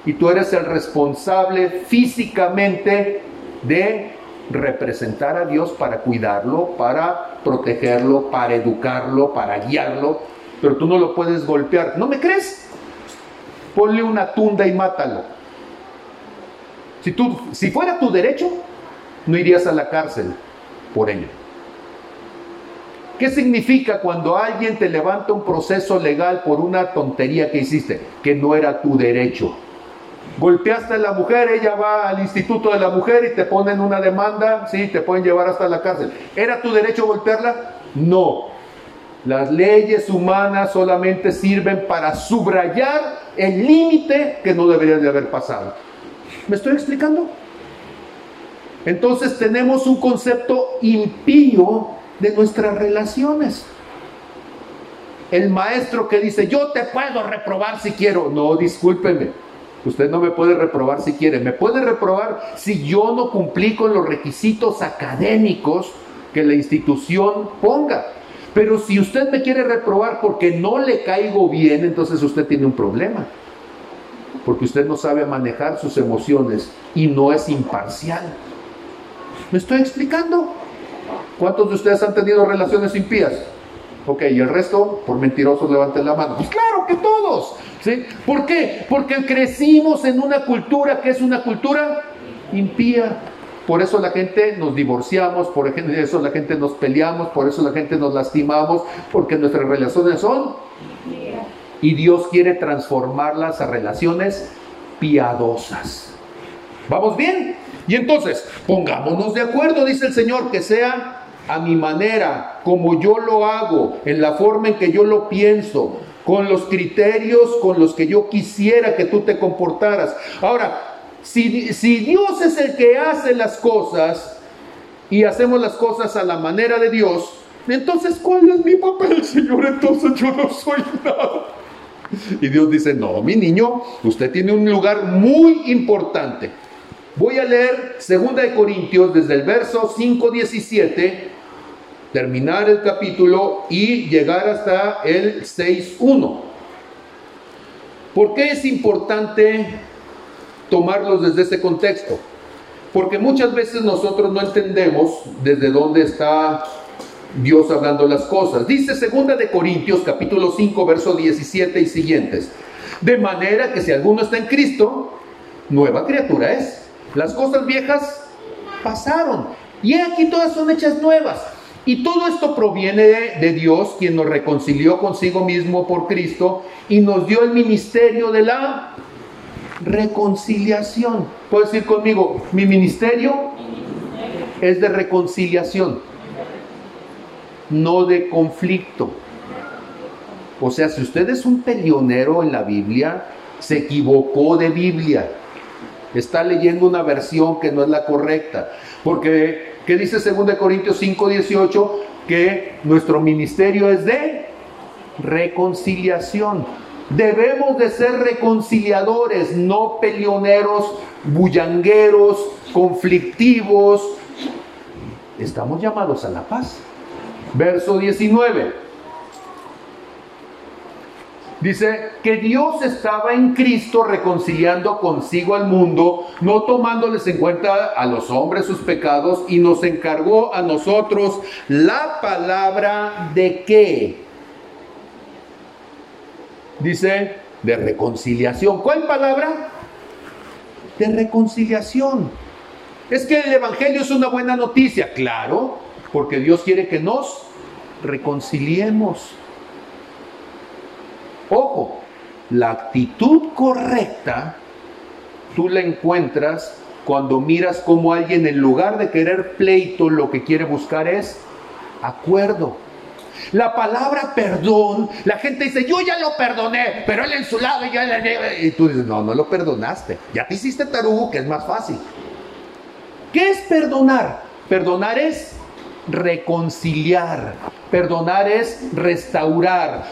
y tú eres el responsable físicamente de representar a Dios para cuidarlo, para protegerlo, para educarlo, para guiarlo, pero tú no lo puedes golpear. ¿No me crees? Ponle una tunda y mátalo. Si, tú, si fuera tu derecho, no irías a la cárcel por ello. ¿Qué significa cuando alguien te levanta un proceso legal por una tontería que hiciste? Que no era tu derecho. Golpeaste a la mujer, ella va al instituto de la mujer y te ponen una demanda, sí, te pueden llevar hasta la cárcel. ¿Era tu derecho golpearla? No. Las leyes humanas solamente sirven para subrayar el límite que no debería de haber pasado. ¿Me estoy explicando? Entonces tenemos un concepto impío de nuestras relaciones. El maestro que dice, yo te puedo reprobar si quiero. No, discúlpeme. Usted no me puede reprobar si quiere. Me puede reprobar si yo no cumplí con los requisitos académicos que la institución ponga. Pero si usted me quiere reprobar porque no le caigo bien, entonces usted tiene un problema. Porque usted no sabe manejar sus emociones y no es imparcial. ¿Me estoy explicando? ¿Cuántos de ustedes han tenido relaciones impías? Ok, y el resto, por mentirosos, levanten la mano. Pues claro que todos. ¿sí? ¿Por qué? Porque crecimos en una cultura que es una cultura impía. Por eso la gente nos divorciamos, por eso la gente nos peleamos, por eso la gente nos lastimamos, porque nuestras relaciones son... Y Dios quiere transformarlas a relaciones piadosas. ¿Vamos bien? Y entonces, pongámonos de acuerdo, dice el Señor, que sea a mi manera, como yo lo hago, en la forma en que yo lo pienso, con los criterios con los que yo quisiera que tú te comportaras. Ahora, si, Dios es el que hace las cosas y hacemos las cosas a la manera de Dios, entonces ¿cuál es mi papel, Señor? Entonces yo no soy nada. Y Dios dice, no, mi niño, usted tiene un lugar muy importante. Voy a leer 2 de Corintios desde el verso 5.17, terminar el capítulo y llegar hasta el 6.1. ¿Por qué es importante tomarlos desde ese contexto. Porque muchas veces nosotros no entendemos desde dónde está Dios hablando las cosas. Dice segunda de Corintios capítulo 5 verso 17 y siguientes. De manera que si alguno está en Cristo, nueva criatura es. Las cosas viejas pasaron y aquí todas son hechas nuevas. Y todo esto proviene de, Dios, quien nos reconcilió consigo mismo por Cristo y nos dio el ministerio de la reconciliación. Puedes decir conmigo, mi ministerio es de reconciliación, no de conflicto. O sea, si usted es un peleonero en la Biblia, se equivocó de Biblia. Está leyendo una versión que no es la correcta. Porque, ¿qué dice 2 Corintios 5, 18? Que nuestro ministerio es de reconciliación. Debemos de ser reconciliadores, no peleoneros, bullangueros, conflictivos. Estamos llamados a la paz. Verso 19. Dice que Dios estaba en Cristo reconciliando consigo al mundo, no tomándoles en cuenta a los hombres sus pecados y nos encargó a nosotros la palabra de qué? Dice de reconciliación. ¿Cuál palabra? De reconciliación. Es que el Evangelio es una buena noticia, claro, porque Dios quiere que nos reconciliemos. Ojo, la actitud correcta tú la encuentras cuando miras como alguien en lugar de querer pleito lo que quiere buscar es acuerdo. La palabra perdón, la gente dice, yo ya lo perdoné, pero él en su lado, y yo Y tú dices, no, no lo perdonaste. Ya te hiciste tarugo, que es más fácil. ¿Qué es perdonar? Perdonar es reconciliar. Perdonar es restaurar.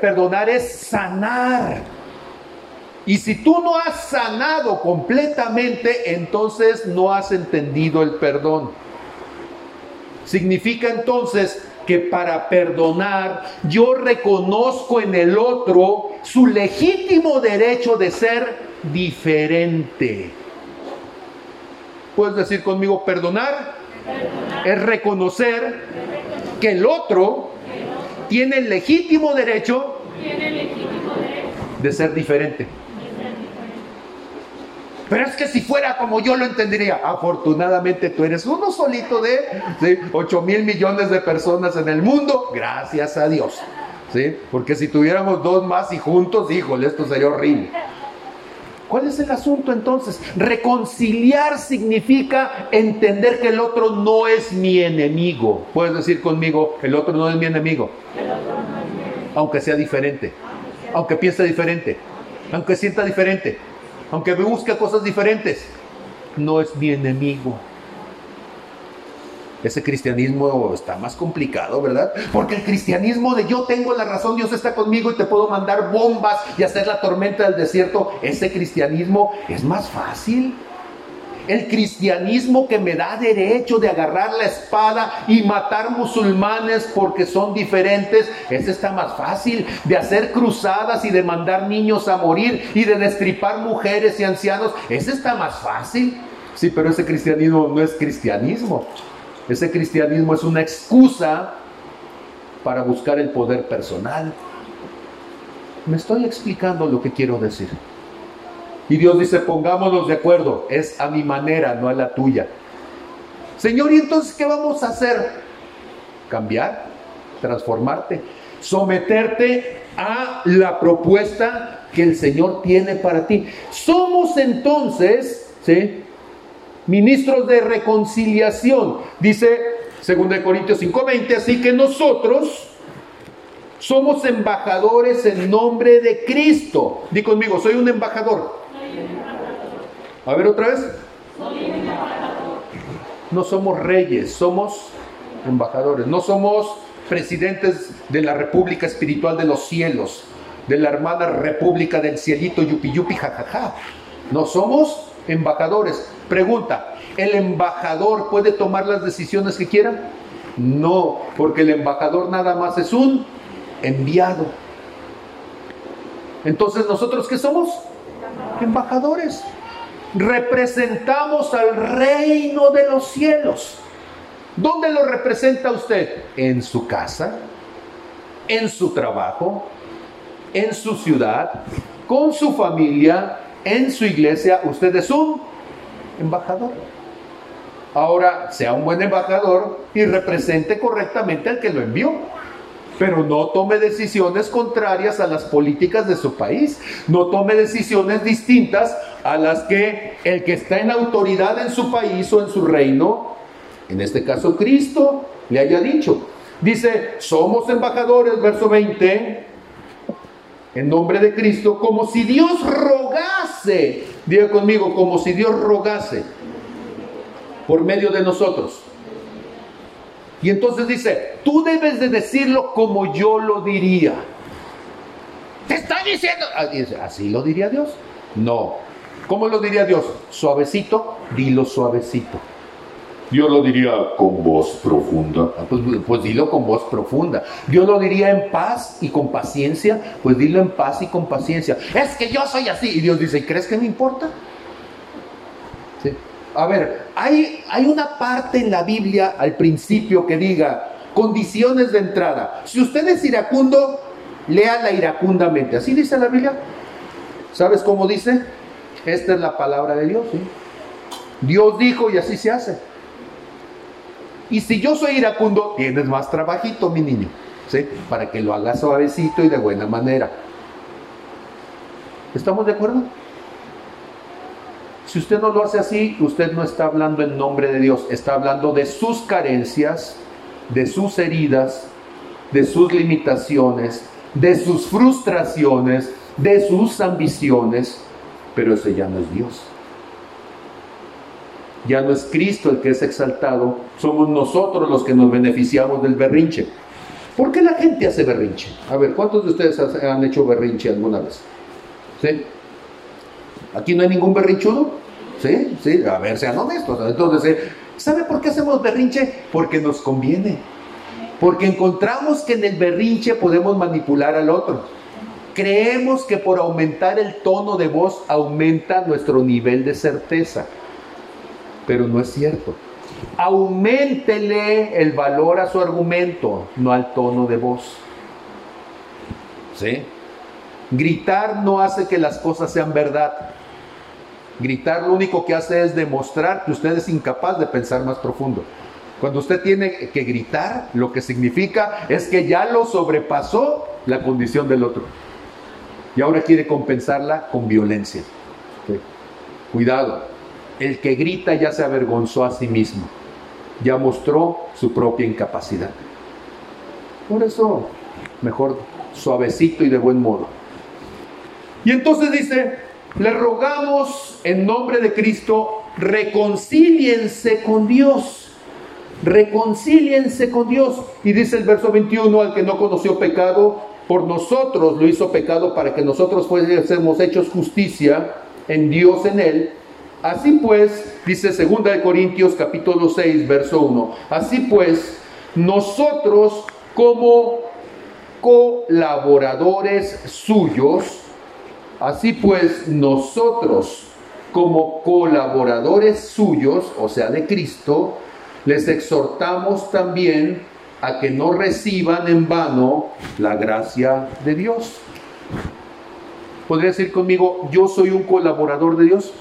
perdonar es sanar. Y si tú no has sanado completamente, entonces no has entendido el perdón. Significa entonces que para perdonar yo reconozco en el otro su legítimo derecho de ser diferente. Puedes decir conmigo, perdonar, es reconocer que el otro tiene el legítimo derecho de ser diferente. Pero es que si fuera como yo lo entendería, afortunadamente tú eres uno solito de 8 mil millones de personas en el mundo, gracias a Dios. ¿sí? Porque si tuviéramos dos más y juntos, híjole, esto sería horrible. ¿Cuál es el asunto entonces? Reconciliar significa entender que el otro no es mi enemigo. Puedes decir conmigo, el otro no es mi enemigo. Aunque sea diferente. Aunque piense diferente. Aunque sienta diferente aunque me busque cosas diferentes, no es mi enemigo. Ese cristianismo está más complicado, ¿verdad? Porque el cristianismo de yo tengo la razón, Dios está conmigo y te puedo mandar bombas y hacer la tormenta del desierto, ese cristianismo es más fácil. El cristianismo que me da derecho de agarrar la espada y matar musulmanes porque son diferentes, ese está más fácil. De hacer cruzadas y de mandar niños a morir y de destripar mujeres y ancianos, ese está más fácil. Sí, pero ese cristianismo no es cristianismo. Ese cristianismo es una excusa para buscar el poder personal. Me estoy explicando lo que quiero decir. Y Dios dice, pongámonos de acuerdo, es a mi manera, no a la tuya. Señor, ¿y entonces qué vamos a hacer? Cambiar, transformarte, someterte a la propuesta que el Señor tiene para ti. Somos entonces, ¿sí? Ministros de reconciliación, dice 2 Corintios 5:20, así que nosotros somos embajadores en nombre de Cristo. Di conmigo, soy un embajador. A ver otra vez. No somos reyes, somos embajadores. No somos presidentes de la República Espiritual de los Cielos, de la hermana República del Cielito, yupi yupi, jajaja. No somos embajadores. Pregunta, ¿el embajador puede tomar las decisiones que quiera? No, porque el embajador nada más es un enviado. Entonces, ¿nosotros qué somos? embajadores. Representamos al reino de los cielos. ¿Dónde lo representa usted? En su casa, en su trabajo, en su ciudad, con su familia, en su iglesia. Usted es un embajador. Ahora, sea un buen embajador y represente correctamente al que lo envió pero no tome decisiones contrarias a las políticas de su país, no tome decisiones distintas a las que el que está en autoridad en su país o en su reino, en este caso Cristo, le haya dicho. Dice, somos embajadores, verso 20, en nombre de Cristo, como si Dios rogase, diga conmigo, como si Dios rogase por medio de nosotros. Y entonces dice, tú debes de decirlo como yo lo diría. Te está diciendo, ah, así lo diría Dios. No. ¿Cómo lo diría Dios? Suavecito, dilo suavecito. Dios lo diría con voz profunda. Ah, pues, pues, dilo con voz profunda. Dios lo diría en paz y con paciencia. Pues dilo en paz y con paciencia. Es que yo soy así. Y Dios dice, ¿y crees que me importa? A ver, hay, hay una parte en la Biblia al principio que diga condiciones de entrada. Si usted es iracundo, léala iracundamente. Así dice la Biblia. ¿Sabes cómo dice? Esta es la palabra de Dios. Dios dijo y así se hace. Y si yo soy iracundo, tienes más trabajito, mi niño. ¿sí? Para que lo haga suavecito y de buena manera. ¿Estamos de acuerdo? Si usted no lo hace así, usted no está hablando en nombre de Dios, está hablando de sus carencias, de sus heridas de sus limitaciones, de sus frustraciones, de sus ambiciones, pero ese ya no es Dios. Ya no es Cristo el que es exaltado, somos nosotros los que nos beneficiamos del berrinche. ¿Por qué la gente hace berrinche? A ver, ¿cuántos de ustedes han hecho berrinche alguna vez? ¿Sí? ¿Aquí no hay ningún berrinchudo? ¿Sí? ¿Sí? A ver, sean honestos. Entonces, ¿eh? ¿sabe por qué hacemos berrinche? Porque nos conviene. Porque encontramos que en el berrinche podemos manipular al otro. Creemos que por aumentar el tono de voz aumenta nuestro nivel de certeza. Pero no es cierto. Aumentele el valor a su argumento, no al tono de voz. ¿Sí? Gritar no hace que las cosas sean verdad. Gritar lo único que hace es demostrar que usted es incapaz de pensar más profundo. Cuando usted tiene que gritar, lo que significa es que ya lo sobrepasó la condición del otro. Y ahora quiere compensarla con violencia. Cuidado, el que grita ya se avergonzó a sí mismo, ya mostró su propia incapacidad. Por eso, mejor suavecito y de buen modo. Y entonces dice, le rogamos en nombre de Cristo, reconcíliense con Dios. Reconcíliense con Dios. Y dice el verso 21, al que no conoció pecado, por nosotros lo hizo pecado para que nosotros fuésemos hechos justicia en Dios en él. Así pues, dice 2 de Corintios capítulo 6, verso 1, así pues, nosotros como colaboradores suyos, así pues, nosotros como colaboradores suyos, o sea, de Cristo, les exhortamos también a que no reciban en vano la gracia de Dios. ¿Podría decir conmigo, yo soy un colaborador de Dios?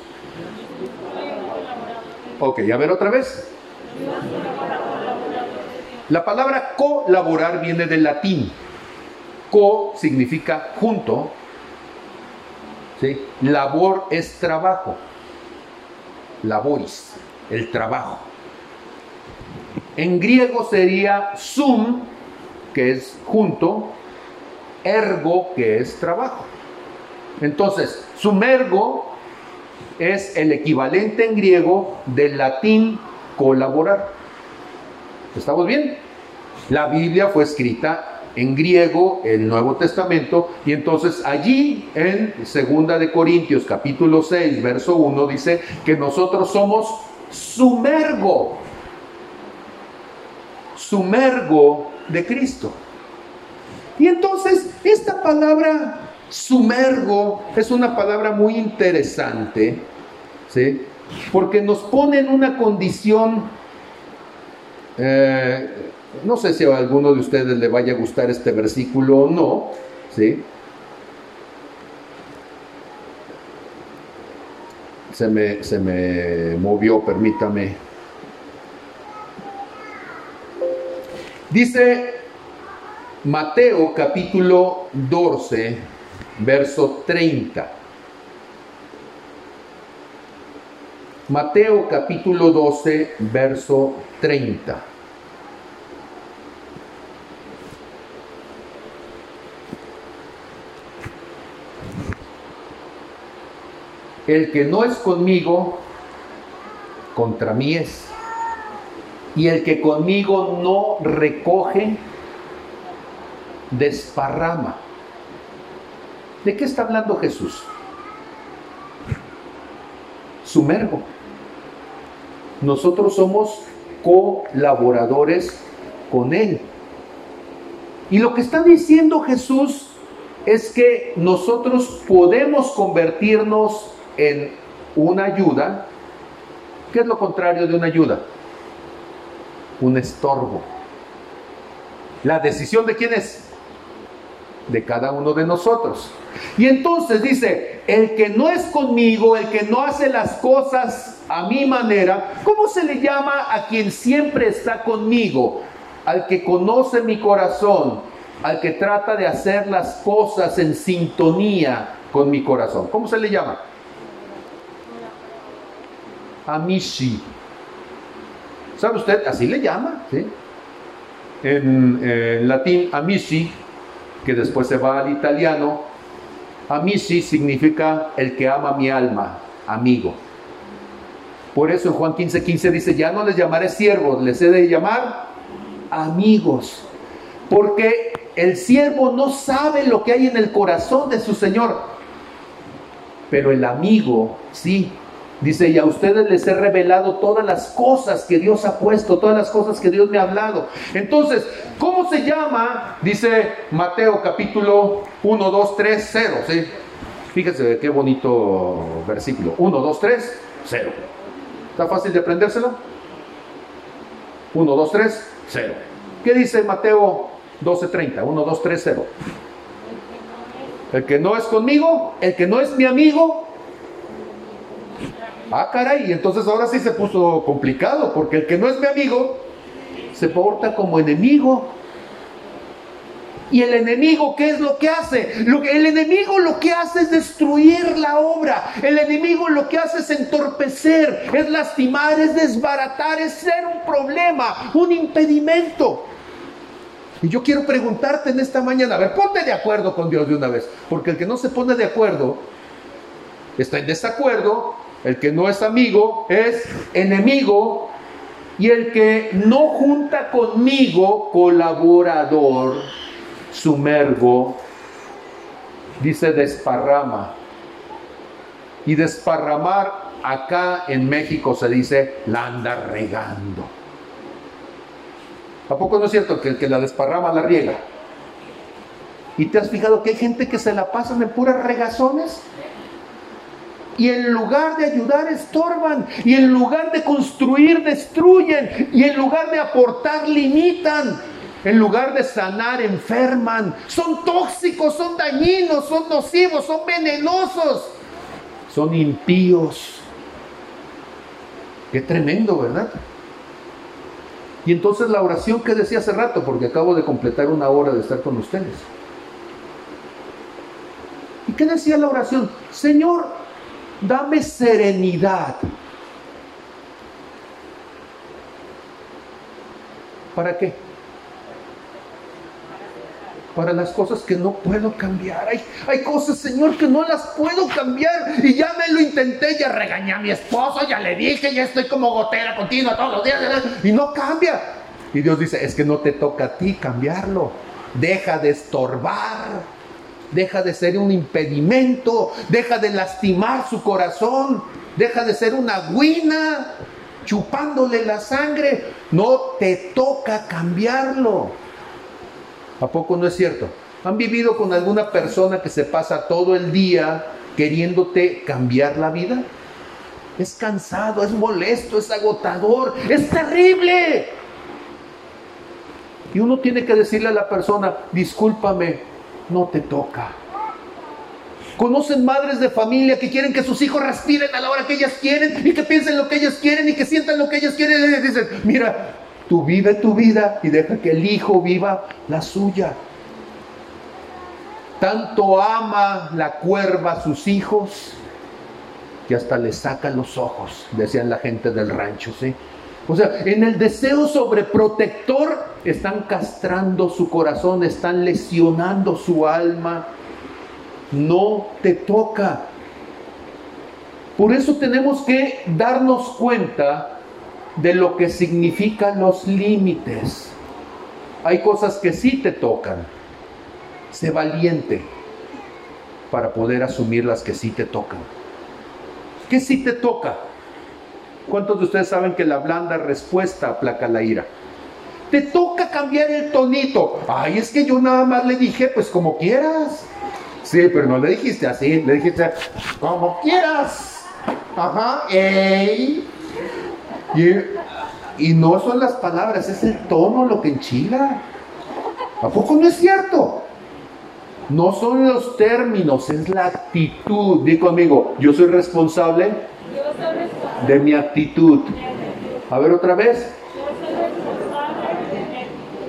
Ok, a ver otra vez. La palabra colaborar viene del latín. Co significa junto. Labor es trabajo. Laboris, el trabajo. En griego sería sum, que es junto, ergo, que es trabajo. Entonces, sumergo es el equivalente en griego del latín colaborar. ¿Estamos bien? La Biblia fue escrita en griego, el Nuevo Testamento, y entonces allí en Segunda de Corintios capítulo 6, verso 1 dice que nosotros somos sumergo sumergo de Cristo. Y entonces esta palabra sumergo es una palabra muy interesante, ¿sí? porque nos pone en una condición, eh, no sé si a alguno de ustedes le vaya a gustar este versículo o no, ¿sí? Se me, se me movió, permítame. Dice Mateo capítulo 12, verso 30. Mateo capítulo 12, verso 30. El que no es conmigo, contra mí es y el que conmigo no recoge, desparrama. ¿De qué está hablando Jesús? Sumergo. Nosotros somos colaboradores con Él. Y lo que está diciendo Jesús es que nosotros podemos convertirnos en una ayuda. ¿Qué es lo contrario de una ayuda? un estorbo. La decisión de quién es? De cada uno de nosotros. Y entonces dice, el que no es conmigo, el que no hace las cosas a mi manera, ¿cómo se le llama a quien siempre está conmigo? Al que conoce mi corazón, al que trata de hacer las cosas en sintonía con mi corazón. ¿Cómo se le llama? Amishi. ¿Sabe usted? Así le llama, ¿sí? en, latín amici, que después se va al italiano. Amici significa el que ama mi alma, amigo. Por eso en Juan 15:15 15 dice, ya no les llamaré siervos, les he de llamar amigos. Porque el siervo no sabe lo que hay en el corazón de su Señor, pero el amigo sí. Dice, y a ustedes les he revelado todas las cosas que Dios ha puesto, todas las cosas que Dios me ha hablado. Entonces, ¿cómo se llama? Dice Mateo capítulo 1, 2, 3, 0. ¿sí? Fíjense qué bonito versículo. 1, 2, 3, 0. ¿Está fácil de aprendérselo? 1, 2, 3, 0. ¿Qué dice Mateo 12, 30? 1, 2, 3, 0. El que no es conmigo, el que no es mi amigo. Ah, caray, entonces ahora sí se puso complicado, porque el que no es mi amigo se porta como enemigo. ¿Y el enemigo qué es lo que hace? Lo el enemigo lo que hace es destruir la obra. El enemigo lo que hace es entorpecer, es lastimar, es desbaratar, es ser un problema, un impedimento. Y yo quiero preguntarte en esta mañana, a ver, ponte de acuerdo con Dios de una vez, porque el que no se pone de acuerdo está en desacuerdo, el que no es amigo es enemigo y el que no junta conmigo, colaborador, sumergo, dice desparrama. Y desparramar acá en México se dice la anda regando. ¿A poco no es cierto que el que la desparrama la riega? ¿Y te has fijado que hay gente que se la pasan en puras regazones? Y en lugar de ayudar estorban. Y en lugar de construir destruyen. Y en lugar de aportar limitan. En lugar de sanar enferman. Son tóxicos, son dañinos, son nocivos, son venenosos. Son impíos. Qué tremendo, ¿verdad? Y entonces la oración que decía hace rato, porque acabo de completar una hora de estar con ustedes. ¿Y qué decía la oración? Señor, dame serenidad. ¿Para qué? para las cosas que no puedo cambiar. Hay, hay cosas, Señor, que no las puedo cambiar. Y ya me lo intenté, ya regañé a mi esposo, ya le dije, ya estoy como gotera continua todos los días. Y no cambia. Y Dios dice, es que no te toca a ti cambiarlo. Deja de estorbar. Deja de ser un impedimento. Deja de lastimar su corazón. Deja de ser una guina chupándole la sangre. No te toca cambiarlo. ¿A poco no es cierto? ¿Han vivido con alguna persona que se pasa todo el día queriéndote cambiar la vida? Es cansado, es molesto, es agotador, es terrible. Y uno tiene que decirle a la persona, discúlpame, no te toca. Conocen madres de familia que quieren que sus hijos respiren a la hora que ellas quieren y que piensen lo que ellas quieren y que sientan lo que ellas quieren. Y dicen, mira, Tú vive tu vida y deja que el hijo viva la suya. Tanto ama la cuerva a sus hijos que hasta le saca los ojos, decían la gente del rancho, ¿sí? O sea, en el deseo sobreprotector están castrando su corazón, están lesionando su alma. No te toca. Por eso tenemos que darnos cuenta de lo que significan los límites. Hay cosas que sí te tocan. Sé valiente para poder asumir las que sí te tocan. ¿Qué sí te toca? ¿Cuántos de ustedes saben que la blanda respuesta aplaca la ira? Te toca cambiar el tonito. Ay, es que yo nada más le dije, pues como quieras. Sí, pero no le dijiste así, le dijiste como quieras. Ajá, ey. Y, no son las palabras, es el tono lo que enchila. ¿A poco no es cierto? No son los términos, es la actitud. Di conmigo, yo soy responsable, de mi actitud. A ver otra vez.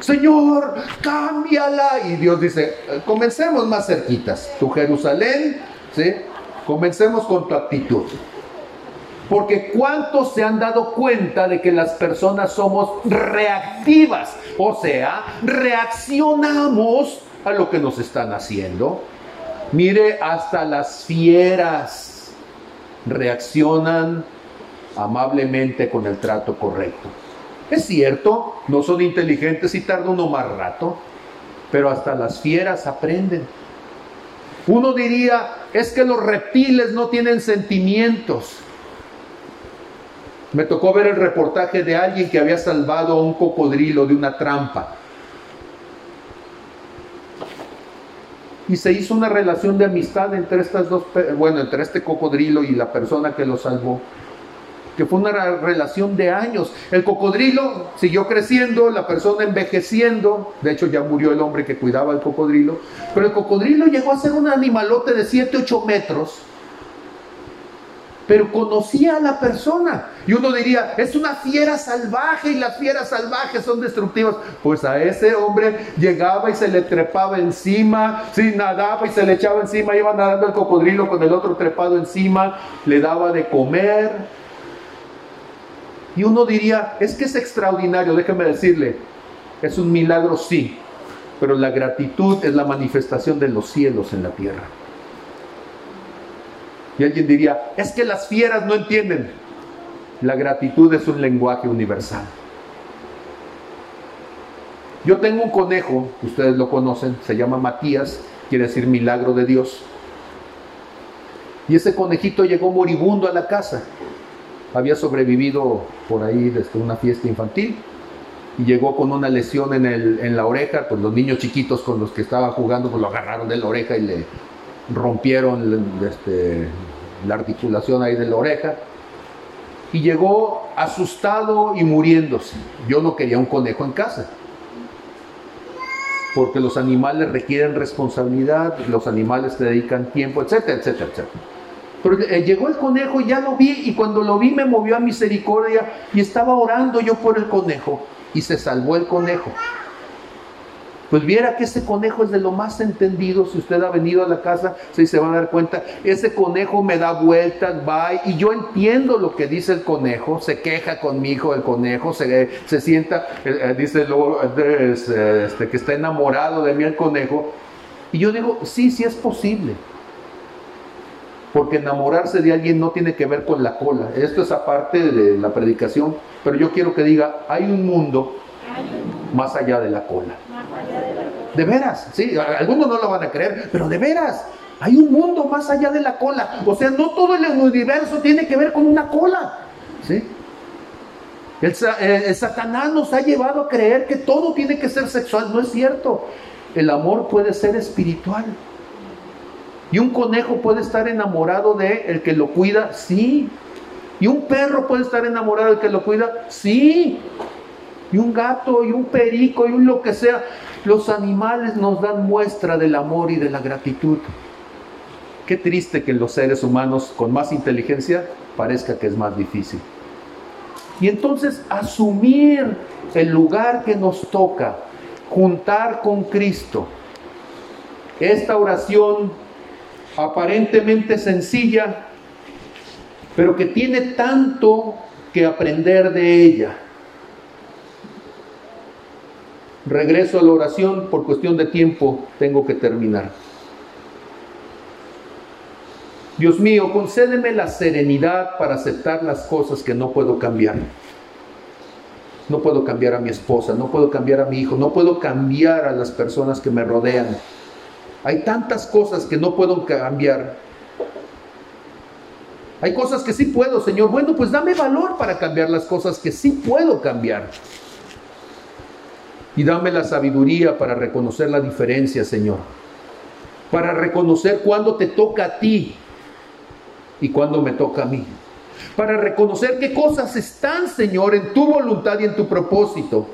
Señor, cámbiala. Y Dios dice, comencemos más cerquitas. Tu Jerusalén, ¿sí? Comencemos con tu actitud. Porque ¿cuántos se han dado cuenta de que las personas somos reactivas? O sea, reaccionamos a lo que nos están haciendo. Mire, hasta las fieras reaccionan amablemente con el trato correcto. Es cierto, no son inteligentes y tardan uno más rato, pero hasta las fieras aprenden. Uno diría, es que los reptiles no tienen sentimientos. Me tocó ver el reportaje de alguien que había salvado a un cocodrilo de una trampa. Y se hizo una relación de amistad entre estas dos, bueno, entre este cocodrilo y la persona que lo salvó que fue una relación de años. El cocodrilo siguió creciendo, la persona envejeciendo, de hecho ya murió el hombre que cuidaba el cocodrilo, pero el cocodrilo llegó a ser un animalote de 7, 8 metros, pero conocía a la persona. Y uno diría, es una fiera salvaje y las fieras salvajes son destructivas. Pues a ese hombre llegaba y se le trepaba encima, sí, nadaba y se le echaba encima, iba nadando el cocodrilo con el otro trepado encima, le daba de comer y uno diría, es que es extraordinario, déjeme decirle, es un milagro sí, pero la gratitud es la manifestación de los cielos en la tierra. Y alguien diría, es que las fieras no entienden. La gratitud es un lenguaje universal. Yo tengo un conejo, ustedes lo conocen, se llama Matías, quiere decir milagro de Dios. Y ese conejito llegó moribundo a la casa había sobrevivido por ahí desde una fiesta infantil y llegó con una lesión en, el, en la oreja, pues los niños chiquitos con los que estaba jugando pues lo agarraron de la oreja y le rompieron este, la articulación ahí de la oreja y llegó asustado y muriéndose. Yo no quería un conejo en casa, porque los animales requieren responsabilidad, los animales te dedican tiempo, etcétera, etcétera, etcétera. Pero eh, llegó el conejo y ya lo vi y cuando lo vi me movió a misericordia y estaba orando yo por el conejo y se salvó el conejo. Pues viera que ese conejo es de lo más entendido. Si usted ha venido a la casa, sí se va a dar cuenta. Ese conejo me da vueltas, va y yo entiendo lo que dice el conejo. Se queja conmigo el conejo, se, se sienta, eh, eh, dice luego este, que está enamorado de mí el conejo. Y yo digo, sí, sí es posible porque enamorarse de alguien no tiene que ver con la cola. Esto es aparte de la predicación, pero yo quiero que diga, hay un mundo más allá de la cola. De veras, sí, algunos no lo van a creer, pero de veras, hay un mundo más allá de la cola. O sea, no todo el universo tiene que ver con una cola. ¿sí? El, eh, el, Satanás nos ha llevado a creer que todo tiene que ser sexual. No es cierto. El amor puede ser espiritual. ¿Y un conejo puede estar enamorado de el que lo cuida? Sí. ¿Y un perro puede estar enamorado del que lo cuida? Sí. ¿Y un gato? ¿Y un perico? ¿Y un lo que sea? Los animales nos dan muestra del amor y de la gratitud. Qué triste que los seres humanos con más inteligencia parezca que es más difícil. Y entonces asumir el lugar que nos toca, juntar con Cristo. Esta oración aparentemente sencilla, pero que tiene tanto que aprender de ella. Regreso a la oración, por cuestión de tiempo tengo que terminar. Dios mío, concédeme la serenidad para aceptar las cosas que no puedo cambiar. No puedo cambiar a mi esposa, no puedo cambiar a mi hijo, no puedo cambiar a las personas que me rodean. Hay tantas cosas que no puedo cambiar. Hay cosas que sí puedo, Señor. Bueno, pues dame valor para cambiar las cosas que sí puedo cambiar. Y dame la sabiduría para reconocer la diferencia, Señor. Para reconocer cuándo te toca a ti y cuándo me toca a mí. Para reconocer qué cosas están, Señor, en tu voluntad y en tu propósito.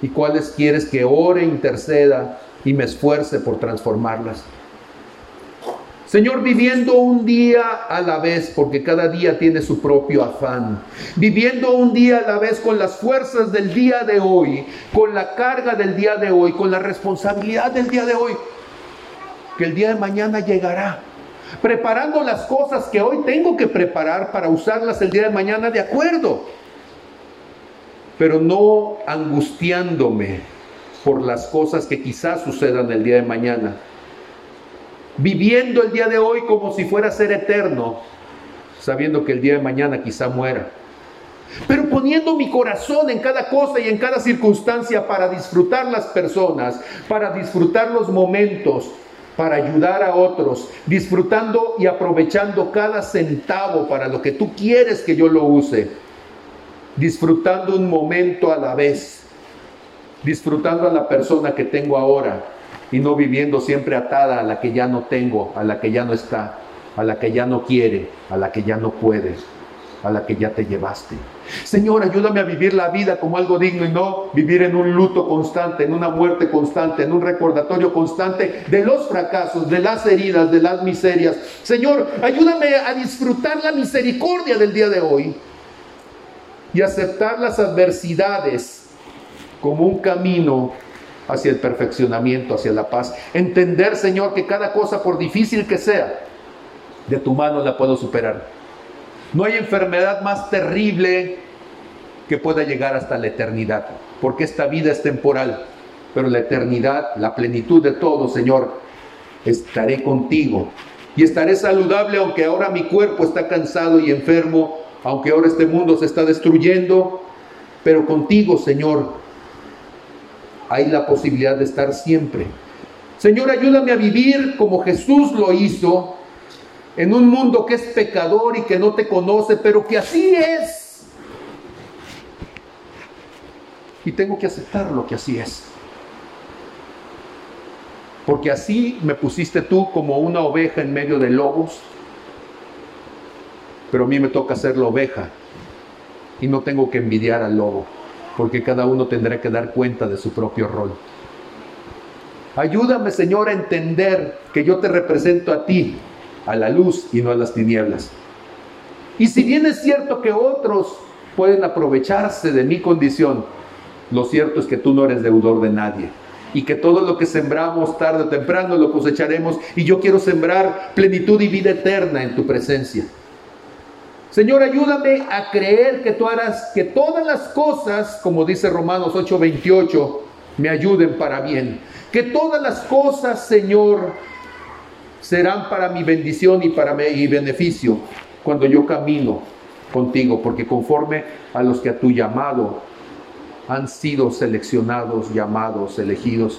Y cuáles quieres que ore, interceda y me esfuerce por transformarlas. Señor, viviendo un día a la vez, porque cada día tiene su propio afán. Viviendo un día a la vez con las fuerzas del día de hoy, con la carga del día de hoy, con la responsabilidad del día de hoy, que el día de mañana llegará. preparando las cosas que hoy tengo que preparar para usarlas el día de mañana de acuerdo, pero no angustiándome por las cosas que quizás sucedan el día de mañana, viviendo el día de hoy como si fuera a ser eterno, sabiendo que el día de mañana quizá muera. Pero poniendo mi corazón en cada cosa y en cada circunstancia para disfrutar las personas, para disfrutar los momentos, para ayudar a otros, disfrutando y aprovechando cada centavo para lo que tú quieres que yo lo use, disfrutando un momento a la vez, disfrutando a la persona que tengo ahora y no viviendo siempre atada a la que ya no tengo, a la que ya no está, a la que ya no quiere, a la que ya no puede, a la que ya te llevaste. Señor, ayúdame a vivir la vida como algo digno y no vivir en un luto constante, en una muerte constante, en un recordatorio constante de los fracasos, de las heridas, de las miserias. Señor, ayúdame a disfrutar la misericordia del día de hoy y aceptar las adversidades como un camino hacia el perfeccionamiento, hacia la paz. Entender, Señor, que cada cosa, por difícil que sea, de tu mano la puedo superar no hay enfermedad más terrible que pueda llegar hasta la eternidad, porque esta vida es temporal, pero la eternidad, la plenitud de todo, Señor, estaré contigo y estaré saludable aunque ahora mi cuerpo está cansado y enfermo, aunque ahora este mundo se está destruyendo, pero contigo, Señor, hay la posibilidad de estar siempre. Señor, ayúdame a vivir como Jesús lo hizo, en un mundo que es pecador y que no te conoce, pero que así es. Y tengo que aceptar lo que así es. Porque así me pusiste tú como una oveja en medio de lobos, pero a mí me toca ser la oveja y no tengo que envidiar al lobo, porque cada uno tendrá que dar cuenta de su propio rol. Ayúdame, Señor, a entender que yo te represento a ti a la luz y no a las tinieblas. Y si bien es cierto que otros pueden aprovecharse de mi condición, lo cierto es que tú no eres deudor de nadie. Y que todo lo que sembramos tarde o temprano lo cosecharemos. Y yo quiero sembrar plenitud y vida eterna en tu presencia. Señor, ayúdame a creer que tú harás que todas las cosas, como dice Romanos 8:28, me ayuden para bien. Que todas las cosas, Señor, serán para mi bendición y para mi beneficio cuando yo camino contigo, porque conforme a los que a tu llamado han sido seleccionados, llamados, elegidos.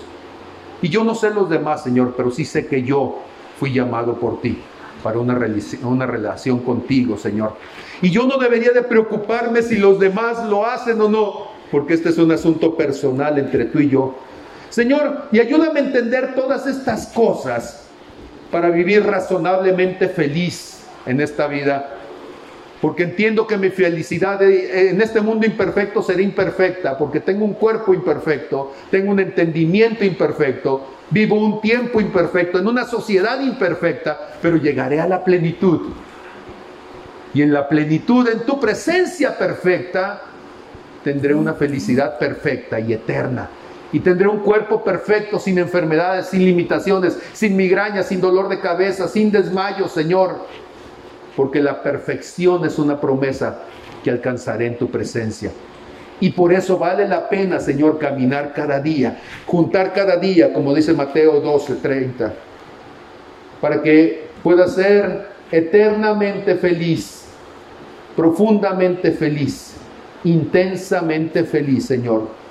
Y yo no sé los demás, Señor, pero sí sé que yo fui llamado por ti para una, una relación contigo, Señor. Y yo no debería de preocuparme si los demás lo hacen o no, porque este es un asunto personal entre tú y yo. Señor, y ayúdame a entender todas estas cosas para vivir razonablemente feliz en esta vida. Porque entiendo que mi felicidad en este mundo imperfecto será imperfecta, porque tengo un cuerpo imperfecto, tengo un entendimiento imperfecto, vivo un tiempo imperfecto, en una sociedad imperfecta, pero llegaré a la plenitud. Y en la plenitud, en tu presencia perfecta, tendré una felicidad perfecta y eterna y tendré un cuerpo perfecto, sin enfermedades, sin limitaciones, sin migrañas, sin dolor de cabeza, sin desmayo, Señor. Porque la perfección es una promesa que alcanzaré en tu presencia. Y por eso vale la pena, Señor, caminar cada día, juntar cada día, como dice Mateo 12, 30, para que pueda ser eternamente feliz, profundamente feliz, intensamente feliz, Señor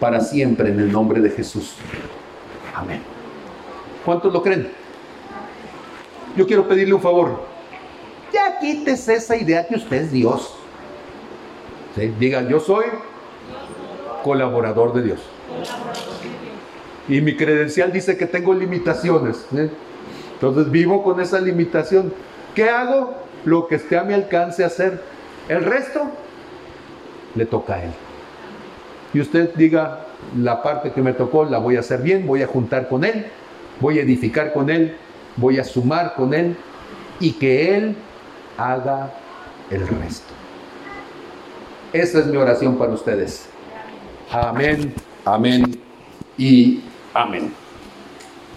para siempre en el nombre de Jesús. Amén. ¿Cuántos lo creen? Yo quiero pedirle un favor. Ya quítese esa idea que usted es Dios. Digan, yo soy colaborador de Dios. Y mi credencial dice que tengo limitaciones. Entonces vivo con esa limitación. ¿Qué hago? Lo que esté a mi alcance hacer. El resto le toca a Él y usted diga, la parte que me tocó la voy a hacer bien, voy a juntar con Él, voy a edificar con Él, voy a sumar con Él y que Él haga el resto. Esa es mi oración para ustedes. Amén, amén y amén.